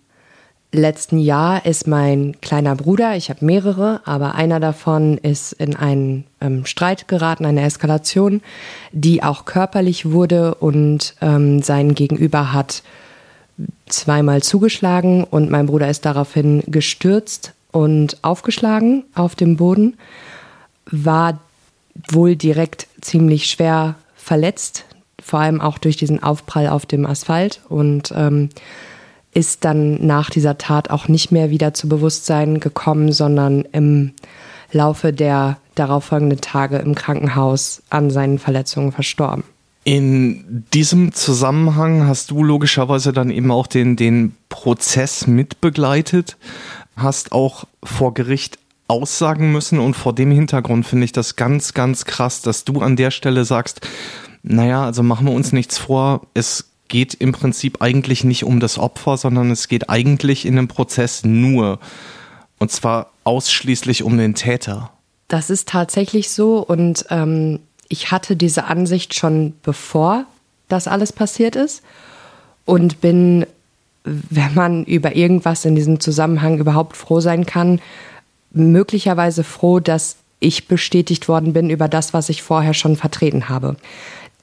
letzten Jahr ist mein kleiner Bruder, ich habe mehrere, aber einer davon ist in einen ähm, Streit geraten, eine Eskalation, die auch körperlich wurde und ähm, sein Gegenüber hat zweimal zugeschlagen und mein Bruder ist daraufhin gestürzt und aufgeschlagen auf dem Boden, war wohl direkt ziemlich schwer verletzt, vor allem auch durch diesen Aufprall auf dem Asphalt und ähm, ist dann nach dieser Tat auch nicht mehr wieder zu Bewusstsein gekommen, sondern im Laufe der darauffolgenden Tage im Krankenhaus an seinen Verletzungen verstorben. In diesem Zusammenhang hast du logischerweise dann eben auch den, den Prozess mitbegleitet, hast auch vor Gericht aussagen müssen und vor dem Hintergrund finde ich das ganz, ganz krass, dass du an der Stelle sagst, naja, also machen wir uns nichts vor, es geht im Prinzip eigentlich nicht um das Opfer, sondern es geht eigentlich in dem Prozess nur und zwar ausschließlich um den Täter. Das ist tatsächlich so und ähm, ich hatte diese Ansicht schon bevor das alles passiert ist und bin wenn man über irgendwas in diesem Zusammenhang überhaupt froh sein kann, möglicherweise froh, dass ich bestätigt worden bin über das, was ich vorher schon vertreten habe.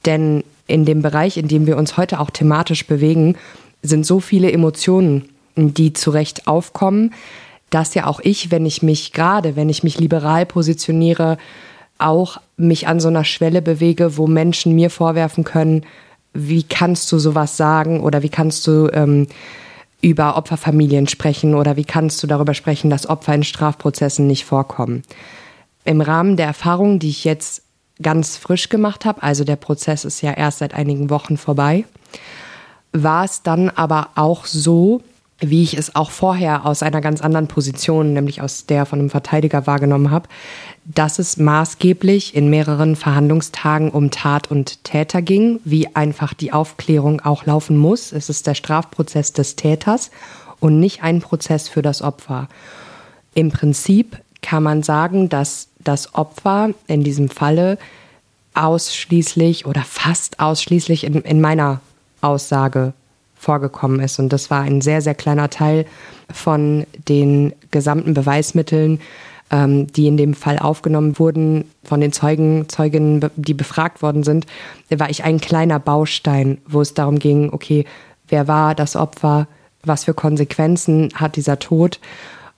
Denn in dem Bereich, in dem wir uns heute auch thematisch bewegen, sind so viele Emotionen, die zu Recht aufkommen, dass ja auch ich, wenn ich mich gerade, wenn ich mich liberal positioniere, auch mich an so einer Schwelle bewege, wo Menschen mir vorwerfen können, wie kannst du sowas sagen oder wie kannst du ähm, über Opferfamilien sprechen oder wie kannst du darüber sprechen, dass Opfer in Strafprozessen nicht vorkommen. Im Rahmen der Erfahrungen, die ich jetzt ganz frisch gemacht habe, also der Prozess ist ja erst seit einigen Wochen vorbei, war es dann aber auch so, wie ich es auch vorher aus einer ganz anderen Position, nämlich aus der von einem Verteidiger wahrgenommen habe, dass es maßgeblich in mehreren Verhandlungstagen um Tat und Täter ging, wie einfach die Aufklärung auch laufen muss. Es ist der Strafprozess des Täters und nicht ein Prozess für das Opfer. Im Prinzip kann man sagen, dass das Opfer in diesem Falle ausschließlich oder fast ausschließlich in, in meiner Aussage vorgekommen ist. Und das war ein sehr, sehr kleiner Teil von den gesamten Beweismitteln, ähm, die in dem Fall aufgenommen wurden, von den Zeugen, Zeuginnen, die befragt worden sind, war ich ein kleiner Baustein, wo es darum ging, okay, wer war das Opfer, was für Konsequenzen hat dieser Tod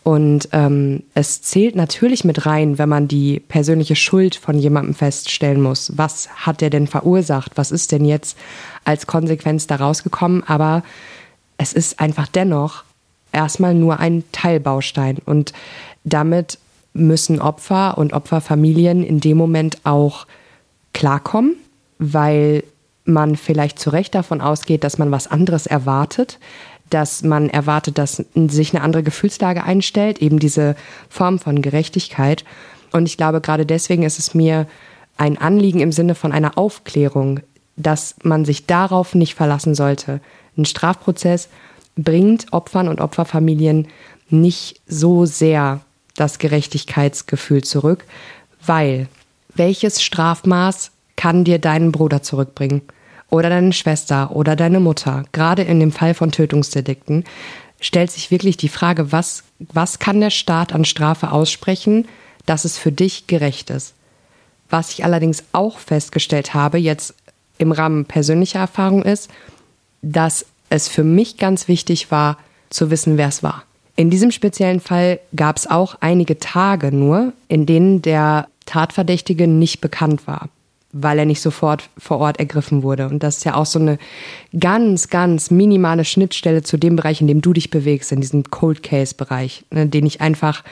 und ähm, es zählt natürlich mit rein, wenn man die persönliche Schuld von jemandem feststellen muss. Was hat der denn verursacht? Was ist denn jetzt als Konsequenz daraus gekommen? Aber es ist einfach dennoch erstmal nur ein Teilbaustein. Und damit müssen Opfer und Opferfamilien in dem Moment auch klarkommen, weil man vielleicht zu Recht davon ausgeht, dass man was anderes erwartet dass man erwartet, dass sich eine andere Gefühlslage einstellt, eben diese Form von Gerechtigkeit. Und ich glaube, gerade deswegen ist es mir ein Anliegen im Sinne von einer Aufklärung, dass man sich darauf nicht verlassen sollte. Ein Strafprozess bringt Opfern und Opferfamilien nicht so sehr das Gerechtigkeitsgefühl zurück, weil welches Strafmaß kann dir deinen Bruder zurückbringen? Oder deine Schwester oder deine Mutter, gerade in dem Fall von Tötungsdelikten, stellt sich wirklich die Frage, was, was kann der Staat an Strafe aussprechen, dass es für dich gerecht ist. Was ich allerdings auch festgestellt habe, jetzt im Rahmen persönlicher Erfahrung ist, dass es für mich ganz wichtig war, zu wissen, wer es war. In diesem speziellen Fall gab es auch einige Tage nur, in denen der Tatverdächtige nicht bekannt war weil er nicht sofort vor Ort ergriffen wurde. Und das ist ja auch so eine ganz, ganz minimale Schnittstelle zu dem Bereich, in dem du dich bewegst, in diesem Cold Case-Bereich, ne, den ich einfach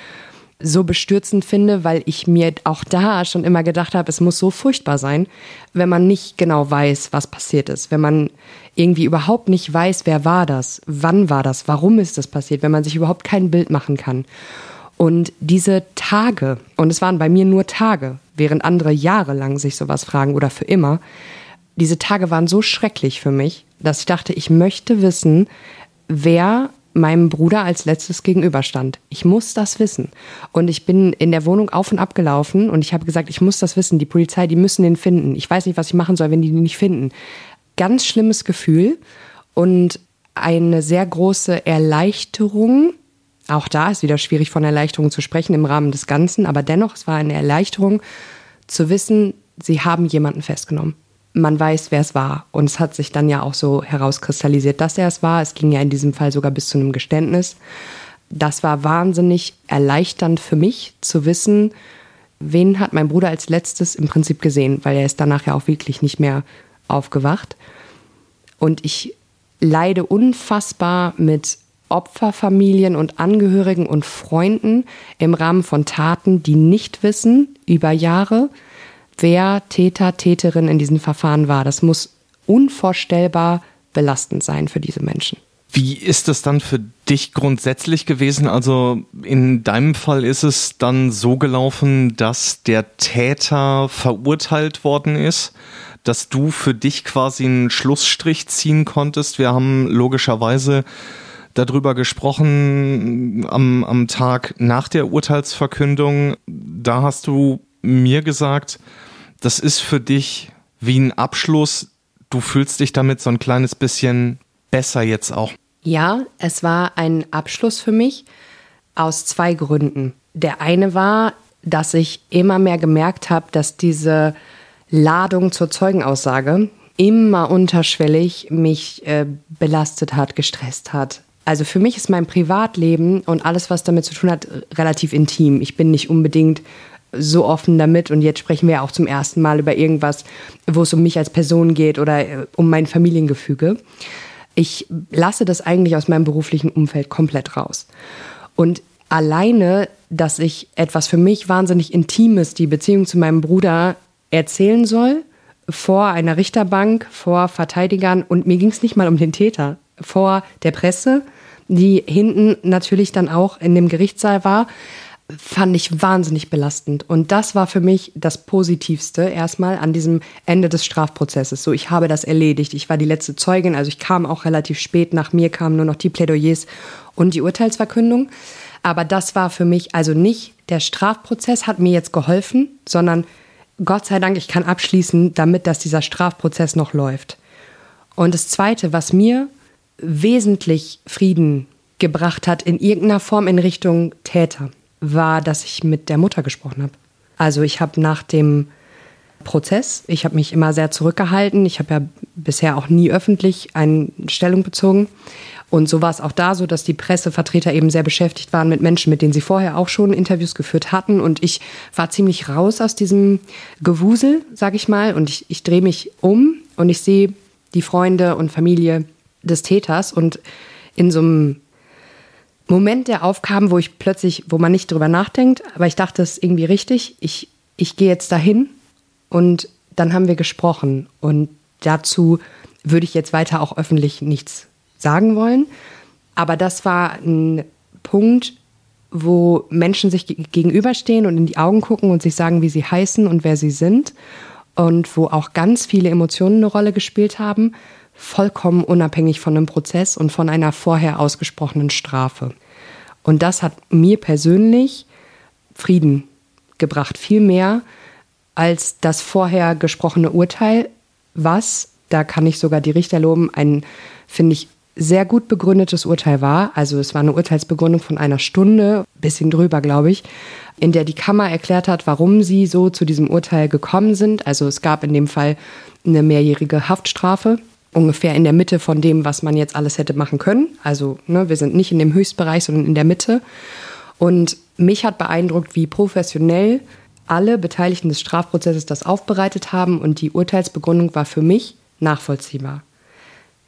so bestürzend finde, weil ich mir auch da schon immer gedacht habe, es muss so furchtbar sein, wenn man nicht genau weiß, was passiert ist, wenn man irgendwie überhaupt nicht weiß, wer war das, wann war das, warum ist das passiert, wenn man sich überhaupt kein Bild machen kann. Und diese Tage, und es waren bei mir nur Tage, während andere jahrelang sich sowas fragen oder für immer, diese Tage waren so schrecklich für mich, dass ich dachte, ich möchte wissen, wer meinem Bruder als letztes gegenüberstand. Ich muss das wissen. Und ich bin in der Wohnung auf und ab gelaufen und ich habe gesagt, ich muss das wissen. Die Polizei, die müssen den finden. Ich weiß nicht, was ich machen soll, wenn die den nicht finden. Ganz schlimmes Gefühl und eine sehr große Erleichterung, auch da ist wieder schwierig von Erleichterung zu sprechen im Rahmen des Ganzen, aber dennoch, es war eine Erleichterung zu wissen, sie haben jemanden festgenommen. Man weiß, wer es war. Und es hat sich dann ja auch so herauskristallisiert, dass er es war. Es ging ja in diesem Fall sogar bis zu einem Geständnis. Das war wahnsinnig erleichternd für mich zu wissen, wen hat mein Bruder als letztes im Prinzip gesehen, weil er ist danach ja auch wirklich nicht mehr aufgewacht. Und ich leide unfassbar mit Opferfamilien und Angehörigen und Freunden im Rahmen von Taten, die nicht wissen über Jahre, wer Täter, Täterin in diesen Verfahren war. Das muss unvorstellbar belastend sein für diese Menschen. Wie ist es dann für dich grundsätzlich gewesen? Also in deinem Fall ist es dann so gelaufen, dass der Täter verurteilt worden ist, dass du für dich quasi einen Schlussstrich ziehen konntest. Wir haben logischerweise darüber gesprochen am, am Tag nach der Urteilsverkündung. Da hast du mir gesagt, das ist für dich wie ein Abschluss. Du fühlst dich damit so ein kleines bisschen besser jetzt auch. Ja, es war ein Abschluss für mich aus zwei Gründen. Der eine war, dass ich immer mehr gemerkt habe, dass diese Ladung zur Zeugenaussage immer unterschwellig mich äh, belastet hat, gestresst hat. Also für mich ist mein Privatleben und alles, was damit zu tun hat, relativ intim. Ich bin nicht unbedingt so offen damit und jetzt sprechen wir auch zum ersten Mal über irgendwas, wo es um mich als Person geht oder äh, um mein Familiengefüge. Ich lasse das eigentlich aus meinem beruflichen Umfeld komplett raus. Und alleine, dass ich etwas für mich wahnsinnig Intimes, die Beziehung zu meinem Bruder, erzählen soll, vor einer Richterbank, vor Verteidigern und mir ging es nicht mal um den Täter, vor der Presse, die hinten natürlich dann auch in dem Gerichtssaal war, fand ich wahnsinnig belastend. Und das war für mich das Positivste erstmal an diesem Ende des Strafprozesses. So, ich habe das erledigt. Ich war die letzte Zeugin, also ich kam auch relativ spät. Nach mir kamen nur noch die Plädoyers und die Urteilsverkündung. Aber das war für mich also nicht der Strafprozess hat mir jetzt geholfen, sondern Gott sei Dank, ich kann abschließen damit, dass dieser Strafprozess noch läuft. Und das Zweite, was mir wesentlich Frieden gebracht hat, in irgendeiner Form in Richtung Täter, war, dass ich mit der Mutter gesprochen habe. Also ich habe nach dem Prozess, ich habe mich immer sehr zurückgehalten. Ich habe ja bisher auch nie öffentlich eine Stellung bezogen. Und so war es auch da so, dass die Pressevertreter eben sehr beschäftigt waren mit Menschen, mit denen sie vorher auch schon Interviews geführt hatten. Und ich war ziemlich raus aus diesem Gewusel, sag ich mal. Und ich, ich drehe mich um und ich sehe die Freunde und Familie des Täters. Und in so einem Moment, der aufkam, wo ich plötzlich, wo man nicht drüber nachdenkt, aber ich dachte, es ist irgendwie richtig. Ich, ich gehe jetzt dahin und dann haben wir gesprochen. Und dazu würde ich jetzt weiter auch öffentlich nichts sagen wollen. Aber das war ein Punkt, wo Menschen sich gegenüberstehen und in die Augen gucken und sich sagen, wie sie heißen und wer sie sind. Und wo auch ganz viele Emotionen eine Rolle gespielt haben, vollkommen unabhängig von einem Prozess und von einer vorher ausgesprochenen Strafe. Und das hat mir persönlich Frieden gebracht, viel mehr als das vorher gesprochene Urteil, was, da kann ich sogar die Richter loben, ein, finde ich, sehr gut begründetes Urteil war. Also es war eine Urteilsbegründung von einer Stunde, bisschen drüber, glaube ich, in der die Kammer erklärt hat, warum sie so zu diesem Urteil gekommen sind. Also es gab in dem Fall eine mehrjährige Haftstrafe, ungefähr in der Mitte von dem, was man jetzt alles hätte machen können. Also ne, wir sind nicht in dem Höchstbereich, sondern in der Mitte. Und mich hat beeindruckt, wie professionell alle Beteiligten des Strafprozesses das aufbereitet haben und die Urteilsbegründung war für mich nachvollziehbar.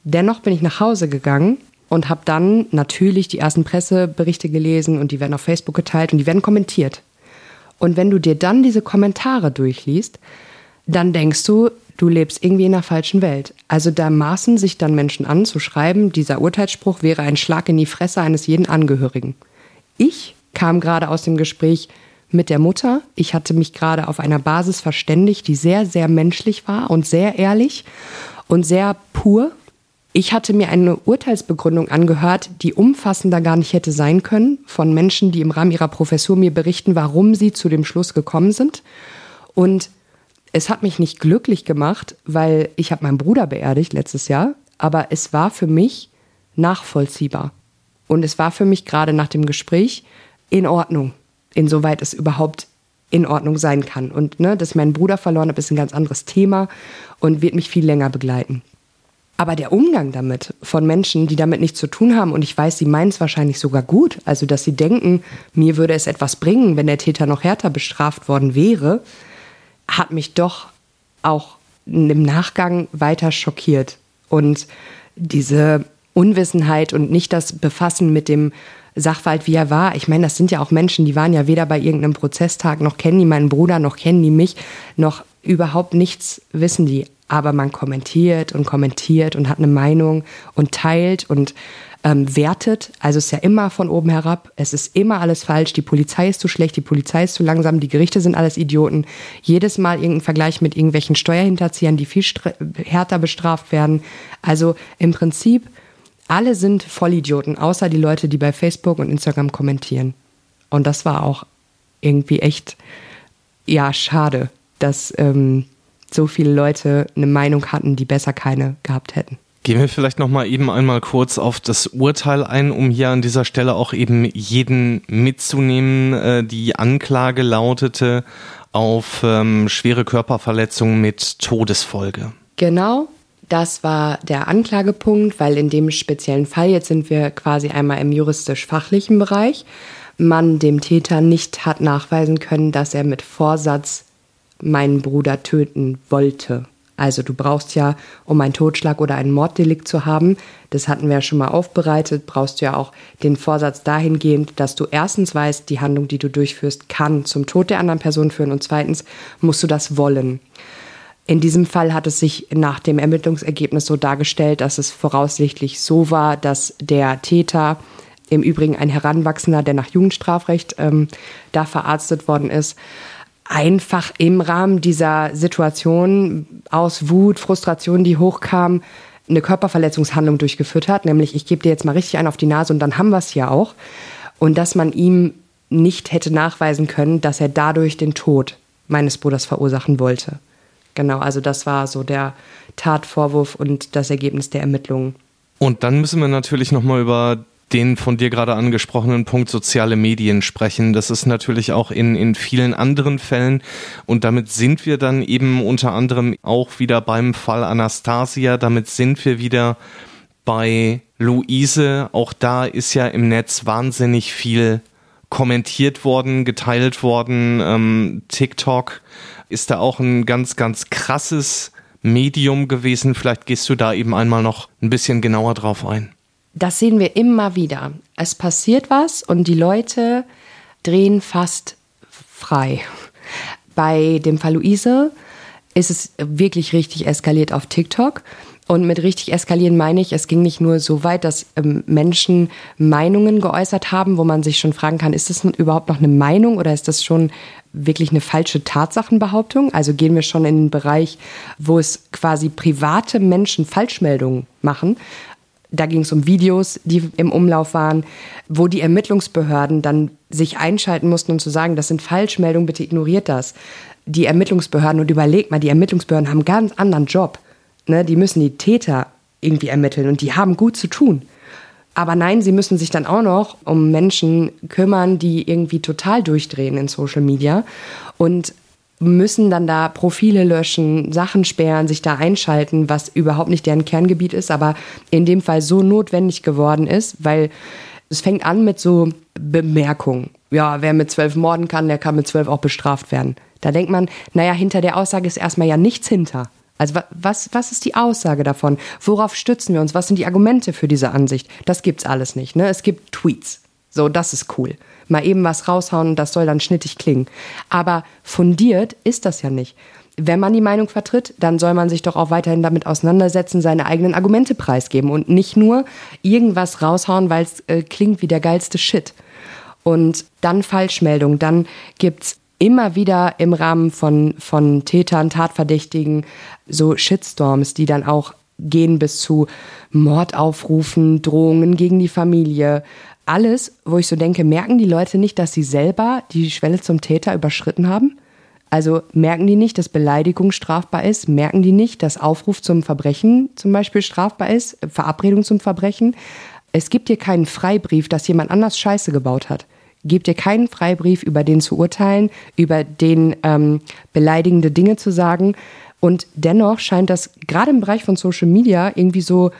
Dennoch bin ich nach Hause gegangen und habe dann natürlich die ersten Presseberichte gelesen und die werden auf Facebook geteilt und die werden kommentiert. Und wenn du dir dann diese Kommentare durchliest, dann denkst du, du lebst irgendwie in einer falschen Welt. Also da maßen sich dann Menschen an zu schreiben, dieser Urteilsspruch wäre ein Schlag in die Fresse eines jeden Angehörigen. Ich kam gerade aus dem Gespräch mit der Mutter. Ich hatte mich gerade auf einer Basis verständigt, die sehr, sehr menschlich war und sehr ehrlich und sehr pur ich hatte mir eine Urteilsbegründung angehört, die umfassender gar nicht hätte sein können, von Menschen, die im Rahmen ihrer Professur mir berichten, warum sie zu dem Schluss gekommen sind. Und es hat mich nicht glücklich gemacht, weil ich habe meinen Bruder beerdigt letztes Jahr, aber es war für mich nachvollziehbar. Und es war für mich gerade nach dem Gespräch in Ordnung, insoweit es überhaupt in Ordnung sein kann. Und ne, dass ich meinen Bruder verloren habe, ist ein ganz anderes Thema und wird mich viel länger begleiten. Aber der Umgang damit von Menschen, die damit nichts zu tun haben, und ich weiß, sie meinen es wahrscheinlich sogar gut, also dass sie denken, mir würde es etwas bringen, wenn der Täter noch härter bestraft worden wäre, hat mich doch auch im Nachgang weiter schockiert. Und diese Unwissenheit und nicht das Befassen mit dem Sachverhalt, wie er war. Ich meine, das sind ja auch Menschen, die waren ja weder bei irgendeinem Prozesstag, noch kennen die meinen Bruder, noch kennen die mich, noch überhaupt nichts wissen die aber man kommentiert und kommentiert und hat eine Meinung und teilt und ähm, wertet. Also es ist ja immer von oben herab. Es ist immer alles falsch. Die Polizei ist zu schlecht, die Polizei ist zu langsam, die Gerichte sind alles Idioten. Jedes Mal irgendein Vergleich mit irgendwelchen Steuerhinterziehern, die viel härter bestraft werden. Also im Prinzip, alle sind Vollidioten, außer die Leute, die bei Facebook und Instagram kommentieren. Und das war auch irgendwie echt, ja, schade, dass. Ähm, so viele Leute eine Meinung hatten, die besser keine gehabt hätten. Gehen wir vielleicht noch mal eben einmal kurz auf das Urteil ein, um hier an dieser Stelle auch eben jeden mitzunehmen. Äh, die Anklage lautete auf ähm, schwere Körperverletzung mit Todesfolge. Genau, das war der Anklagepunkt, weil in dem speziellen Fall, jetzt sind wir quasi einmal im juristisch-fachlichen Bereich, man dem Täter nicht hat nachweisen können, dass er mit Vorsatz meinen Bruder töten wollte. Also du brauchst ja, um einen Totschlag oder einen Morddelikt zu haben, das hatten wir ja schon mal aufbereitet, brauchst du ja auch den Vorsatz dahingehend, dass du erstens weißt, die Handlung, die du durchführst, kann zum Tod der anderen Person führen und zweitens musst du das wollen. In diesem Fall hat es sich nach dem Ermittlungsergebnis so dargestellt, dass es voraussichtlich so war, dass der Täter, im Übrigen ein Heranwachsender, der nach Jugendstrafrecht ähm, da verarztet worden ist, einfach im Rahmen dieser Situation aus Wut, Frustration, die hochkam, eine Körperverletzungshandlung durchgeführt hat, nämlich ich gebe dir jetzt mal richtig ein auf die Nase und dann haben wir es ja auch. Und dass man ihm nicht hätte nachweisen können, dass er dadurch den Tod meines Bruders verursachen wollte. Genau, also das war so der Tatvorwurf und das Ergebnis der Ermittlungen. Und dann müssen wir natürlich nochmal über den von dir gerade angesprochenen Punkt soziale Medien sprechen. Das ist natürlich auch in, in vielen anderen Fällen. Und damit sind wir dann eben unter anderem auch wieder beim Fall Anastasia. Damit sind wir wieder bei Luise. Auch da ist ja im Netz wahnsinnig viel kommentiert worden, geteilt worden. Ähm, TikTok ist da auch ein ganz, ganz krasses Medium gewesen. Vielleicht gehst du da eben einmal noch ein bisschen genauer drauf ein das sehen wir immer wieder. Es passiert was und die Leute drehen fast frei. Bei dem Fall Luise ist es wirklich richtig eskaliert auf TikTok. Und mit richtig eskalieren meine ich, es ging nicht nur so weit, dass ähm, Menschen Meinungen geäußert haben, wo man sich schon fragen kann, ist das überhaupt noch eine Meinung oder ist das schon wirklich eine falsche Tatsachenbehauptung? Also gehen wir schon in den Bereich, wo es quasi private Menschen Falschmeldungen machen da ging es um Videos, die im Umlauf waren, wo die Ermittlungsbehörden dann sich einschalten mussten und zu sagen, das sind Falschmeldungen, bitte ignoriert das. Die Ermittlungsbehörden, und überlegt mal, die Ermittlungsbehörden haben einen ganz anderen Job. Ne? Die müssen die Täter irgendwie ermitteln und die haben gut zu tun. Aber nein, sie müssen sich dann auch noch um Menschen kümmern, die irgendwie total durchdrehen in Social Media. Und müssen dann da Profile löschen, Sachen sperren, sich da einschalten, was überhaupt nicht deren Kerngebiet ist, aber in dem Fall so notwendig geworden ist, weil es fängt an mit so Bemerkungen. Ja, wer mit zwölf morden kann, der kann mit zwölf auch bestraft werden. Da denkt man, naja, hinter der Aussage ist erstmal ja nichts hinter. Also was, was ist die Aussage davon? Worauf stützen wir uns? Was sind die Argumente für diese Ansicht? Das gibt's alles nicht. Ne? Es gibt Tweets. So, das ist cool mal eben was raushauen und das soll dann schnittig klingen. Aber fundiert ist das ja nicht. Wenn man die Meinung vertritt, dann soll man sich doch auch weiterhin damit auseinandersetzen, seine eigenen Argumente preisgeben und nicht nur irgendwas raushauen, weil es äh, klingt wie der geilste Shit. Und dann Falschmeldung, dann gibt's immer wieder im Rahmen von, von Tätern, Tatverdächtigen so Shitstorms, die dann auch gehen bis zu Mordaufrufen, Drohungen gegen die Familie, alles, wo ich so denke, merken die Leute nicht, dass sie selber die Schwelle zum Täter überschritten haben? Also merken die nicht, dass Beleidigung strafbar ist? Merken die nicht, dass Aufruf zum Verbrechen zum Beispiel strafbar ist? Verabredung zum Verbrechen? Es gibt dir keinen Freibrief, dass jemand anders Scheiße gebaut hat. Gebt dir keinen Freibrief, über den zu urteilen, über den ähm, beleidigende Dinge zu sagen. Und dennoch scheint das gerade im Bereich von Social Media irgendwie so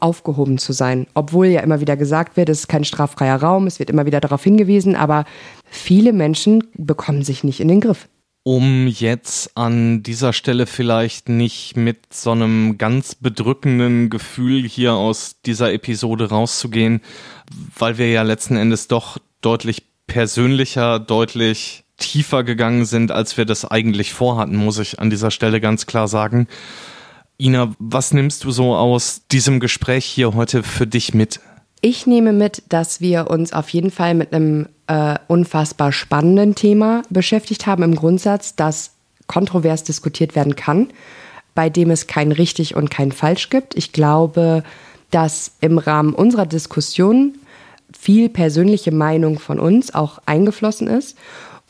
aufgehoben zu sein. Obwohl ja immer wieder gesagt wird, es ist kein straffreier Raum, es wird immer wieder darauf hingewiesen, aber viele Menschen bekommen sich nicht in den Griff. Um jetzt an dieser Stelle vielleicht nicht mit so einem ganz bedrückenden Gefühl hier aus dieser Episode rauszugehen, weil wir ja letzten Endes doch deutlich persönlicher, deutlich tiefer gegangen sind, als wir das eigentlich vorhatten, muss ich an dieser Stelle ganz klar sagen. Ina, was nimmst du so aus diesem Gespräch hier heute für dich mit? Ich nehme mit, dass wir uns auf jeden Fall mit einem äh, unfassbar spannenden Thema beschäftigt haben im Grundsatz, das kontrovers diskutiert werden kann, bei dem es kein richtig und kein falsch gibt. Ich glaube, dass im Rahmen unserer Diskussion viel persönliche Meinung von uns auch eingeflossen ist.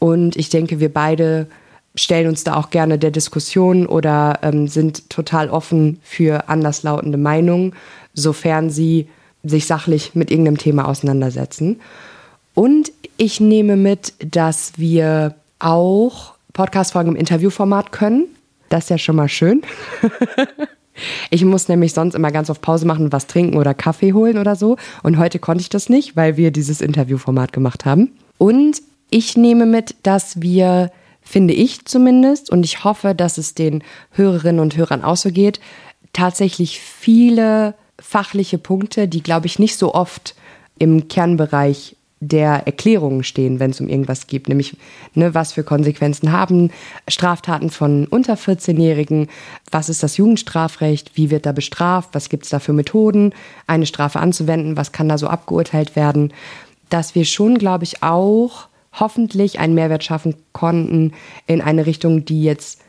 Und ich denke, wir beide stellen uns da auch gerne der Diskussion oder ähm, sind total offen für anderslautende Meinungen, sofern sie sich sachlich mit irgendeinem Thema auseinandersetzen. Und ich nehme mit, dass wir auch Podcast-Folgen im Interviewformat können. Das ist ja schon mal schön. ich muss nämlich sonst immer ganz auf Pause machen, was trinken oder Kaffee holen oder so. Und heute konnte ich das nicht, weil wir dieses Interviewformat gemacht haben. Und ich nehme mit, dass wir, finde ich zumindest, und ich hoffe, dass es den Hörerinnen und Hörern auch so geht, tatsächlich viele fachliche Punkte, die, glaube ich, nicht so oft im Kernbereich der Erklärungen stehen, wenn es um irgendwas geht, nämlich ne, was für Konsequenzen haben Straftaten von unter 14-Jährigen, was ist das Jugendstrafrecht, wie wird da bestraft, was gibt es da für Methoden, eine Strafe anzuwenden, was kann da so abgeurteilt werden, dass wir schon, glaube ich, auch hoffentlich einen Mehrwert schaffen konnten in eine Richtung, die jetzt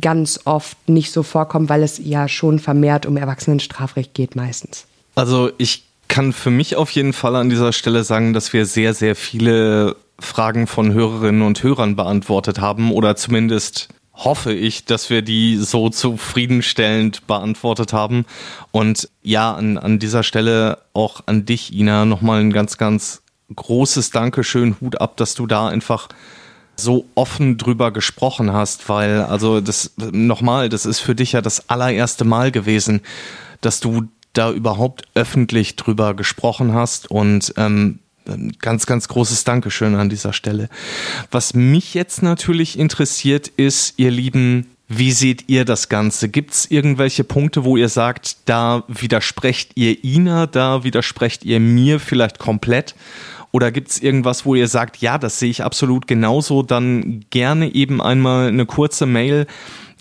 ganz oft nicht so vorkommt, weil es ja schon vermehrt um Erwachsenenstrafrecht geht meistens. Also ich kann für mich auf jeden Fall an dieser Stelle sagen, dass wir sehr, sehr viele Fragen von Hörerinnen und Hörern beantwortet haben oder zumindest hoffe ich, dass wir die so zufriedenstellend beantwortet haben. Und ja, an, an dieser Stelle auch an dich, Ina, nochmal ein ganz, ganz großes Dankeschön, Hut ab, dass du da einfach so offen drüber gesprochen hast, weil, also das nochmal, das ist für dich ja das allererste Mal gewesen, dass du da überhaupt öffentlich drüber gesprochen hast und ähm, ganz, ganz großes Dankeschön an dieser Stelle. Was mich jetzt natürlich interessiert ist, ihr Lieben, wie seht ihr das Ganze? Gibt es irgendwelche Punkte, wo ihr sagt, da widersprecht ihr Ina, da widersprecht ihr mir vielleicht komplett? Oder gibt es irgendwas, wo ihr sagt, ja, das sehe ich absolut genauso? Dann gerne eben einmal eine kurze Mail,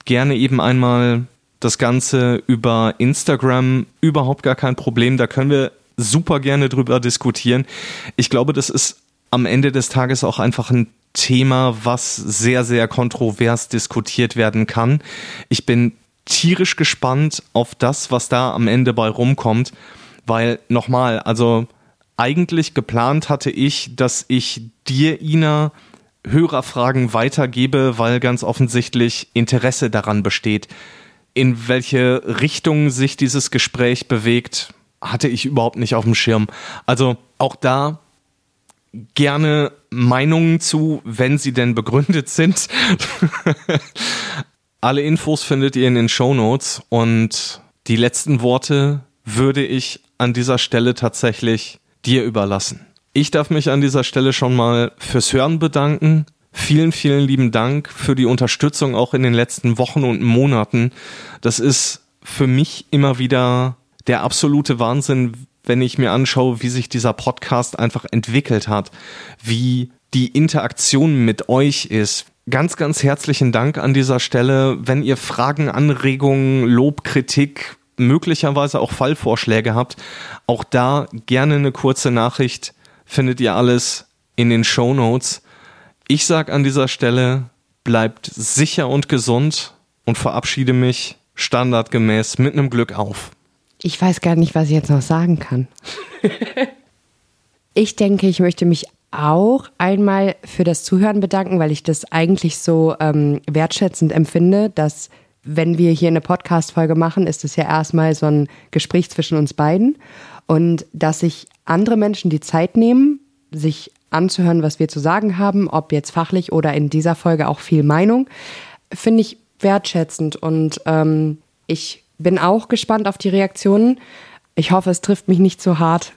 gerne eben einmal das Ganze über Instagram überhaupt gar kein Problem. Da können wir super gerne drüber diskutieren. Ich glaube, das ist am Ende des Tages auch einfach ein Thema, was sehr, sehr kontrovers diskutiert werden kann. Ich bin tierisch gespannt auf das, was da am Ende bei rumkommt, weil nochmal, also eigentlich geplant hatte ich, dass ich dir, Ina, Hörerfragen weitergebe, weil ganz offensichtlich Interesse daran besteht in welche Richtung sich dieses Gespräch bewegt, hatte ich überhaupt nicht auf dem Schirm. Also auch da gerne Meinungen zu, wenn sie denn begründet sind. Alle Infos findet ihr in den Show Notes und die letzten Worte würde ich an dieser Stelle tatsächlich dir überlassen. Ich darf mich an dieser Stelle schon mal fürs Hören bedanken. Vielen, vielen lieben Dank für die Unterstützung auch in den letzten Wochen und Monaten. Das ist für mich immer wieder der absolute Wahnsinn, wenn ich mir anschaue, wie sich dieser Podcast einfach entwickelt hat, wie die Interaktion mit euch ist. Ganz, ganz herzlichen Dank an dieser Stelle. Wenn ihr Fragen, Anregungen, Lob, Kritik, möglicherweise auch Fallvorschläge habt, auch da gerne eine kurze Nachricht findet ihr alles in den Show Notes. Ich sag an dieser Stelle, bleibt sicher und gesund und verabschiede mich standardgemäß mit einem Glück auf. Ich weiß gar nicht, was ich jetzt noch sagen kann. ich denke, ich möchte mich auch einmal für das Zuhören bedanken, weil ich das eigentlich so ähm, wertschätzend empfinde, dass wenn wir hier eine Podcast-Folge machen, ist es ja erstmal so ein Gespräch zwischen uns beiden. Und dass sich andere Menschen die Zeit nehmen, sich anzuhören, was wir zu sagen haben, ob jetzt fachlich oder in dieser Folge auch viel Meinung, finde ich wertschätzend. Und ähm, ich bin auch gespannt auf die Reaktionen. Ich hoffe, es trifft mich nicht so hart.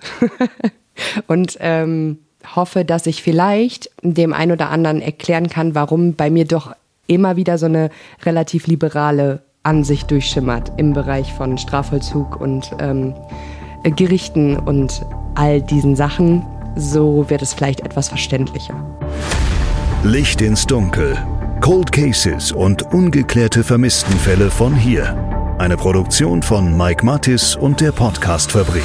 Und ähm, hoffe, dass ich vielleicht dem einen oder anderen erklären kann, warum bei mir doch immer wieder so eine relativ liberale Ansicht durchschimmert im Bereich von Strafvollzug und ähm, Gerichten und all diesen Sachen so wird es vielleicht etwas verständlicher. Licht ins Dunkel. Cold Cases und ungeklärte Vermisstenfälle von hier. Eine Produktion von Mike Mattis und der Podcast Fabrik.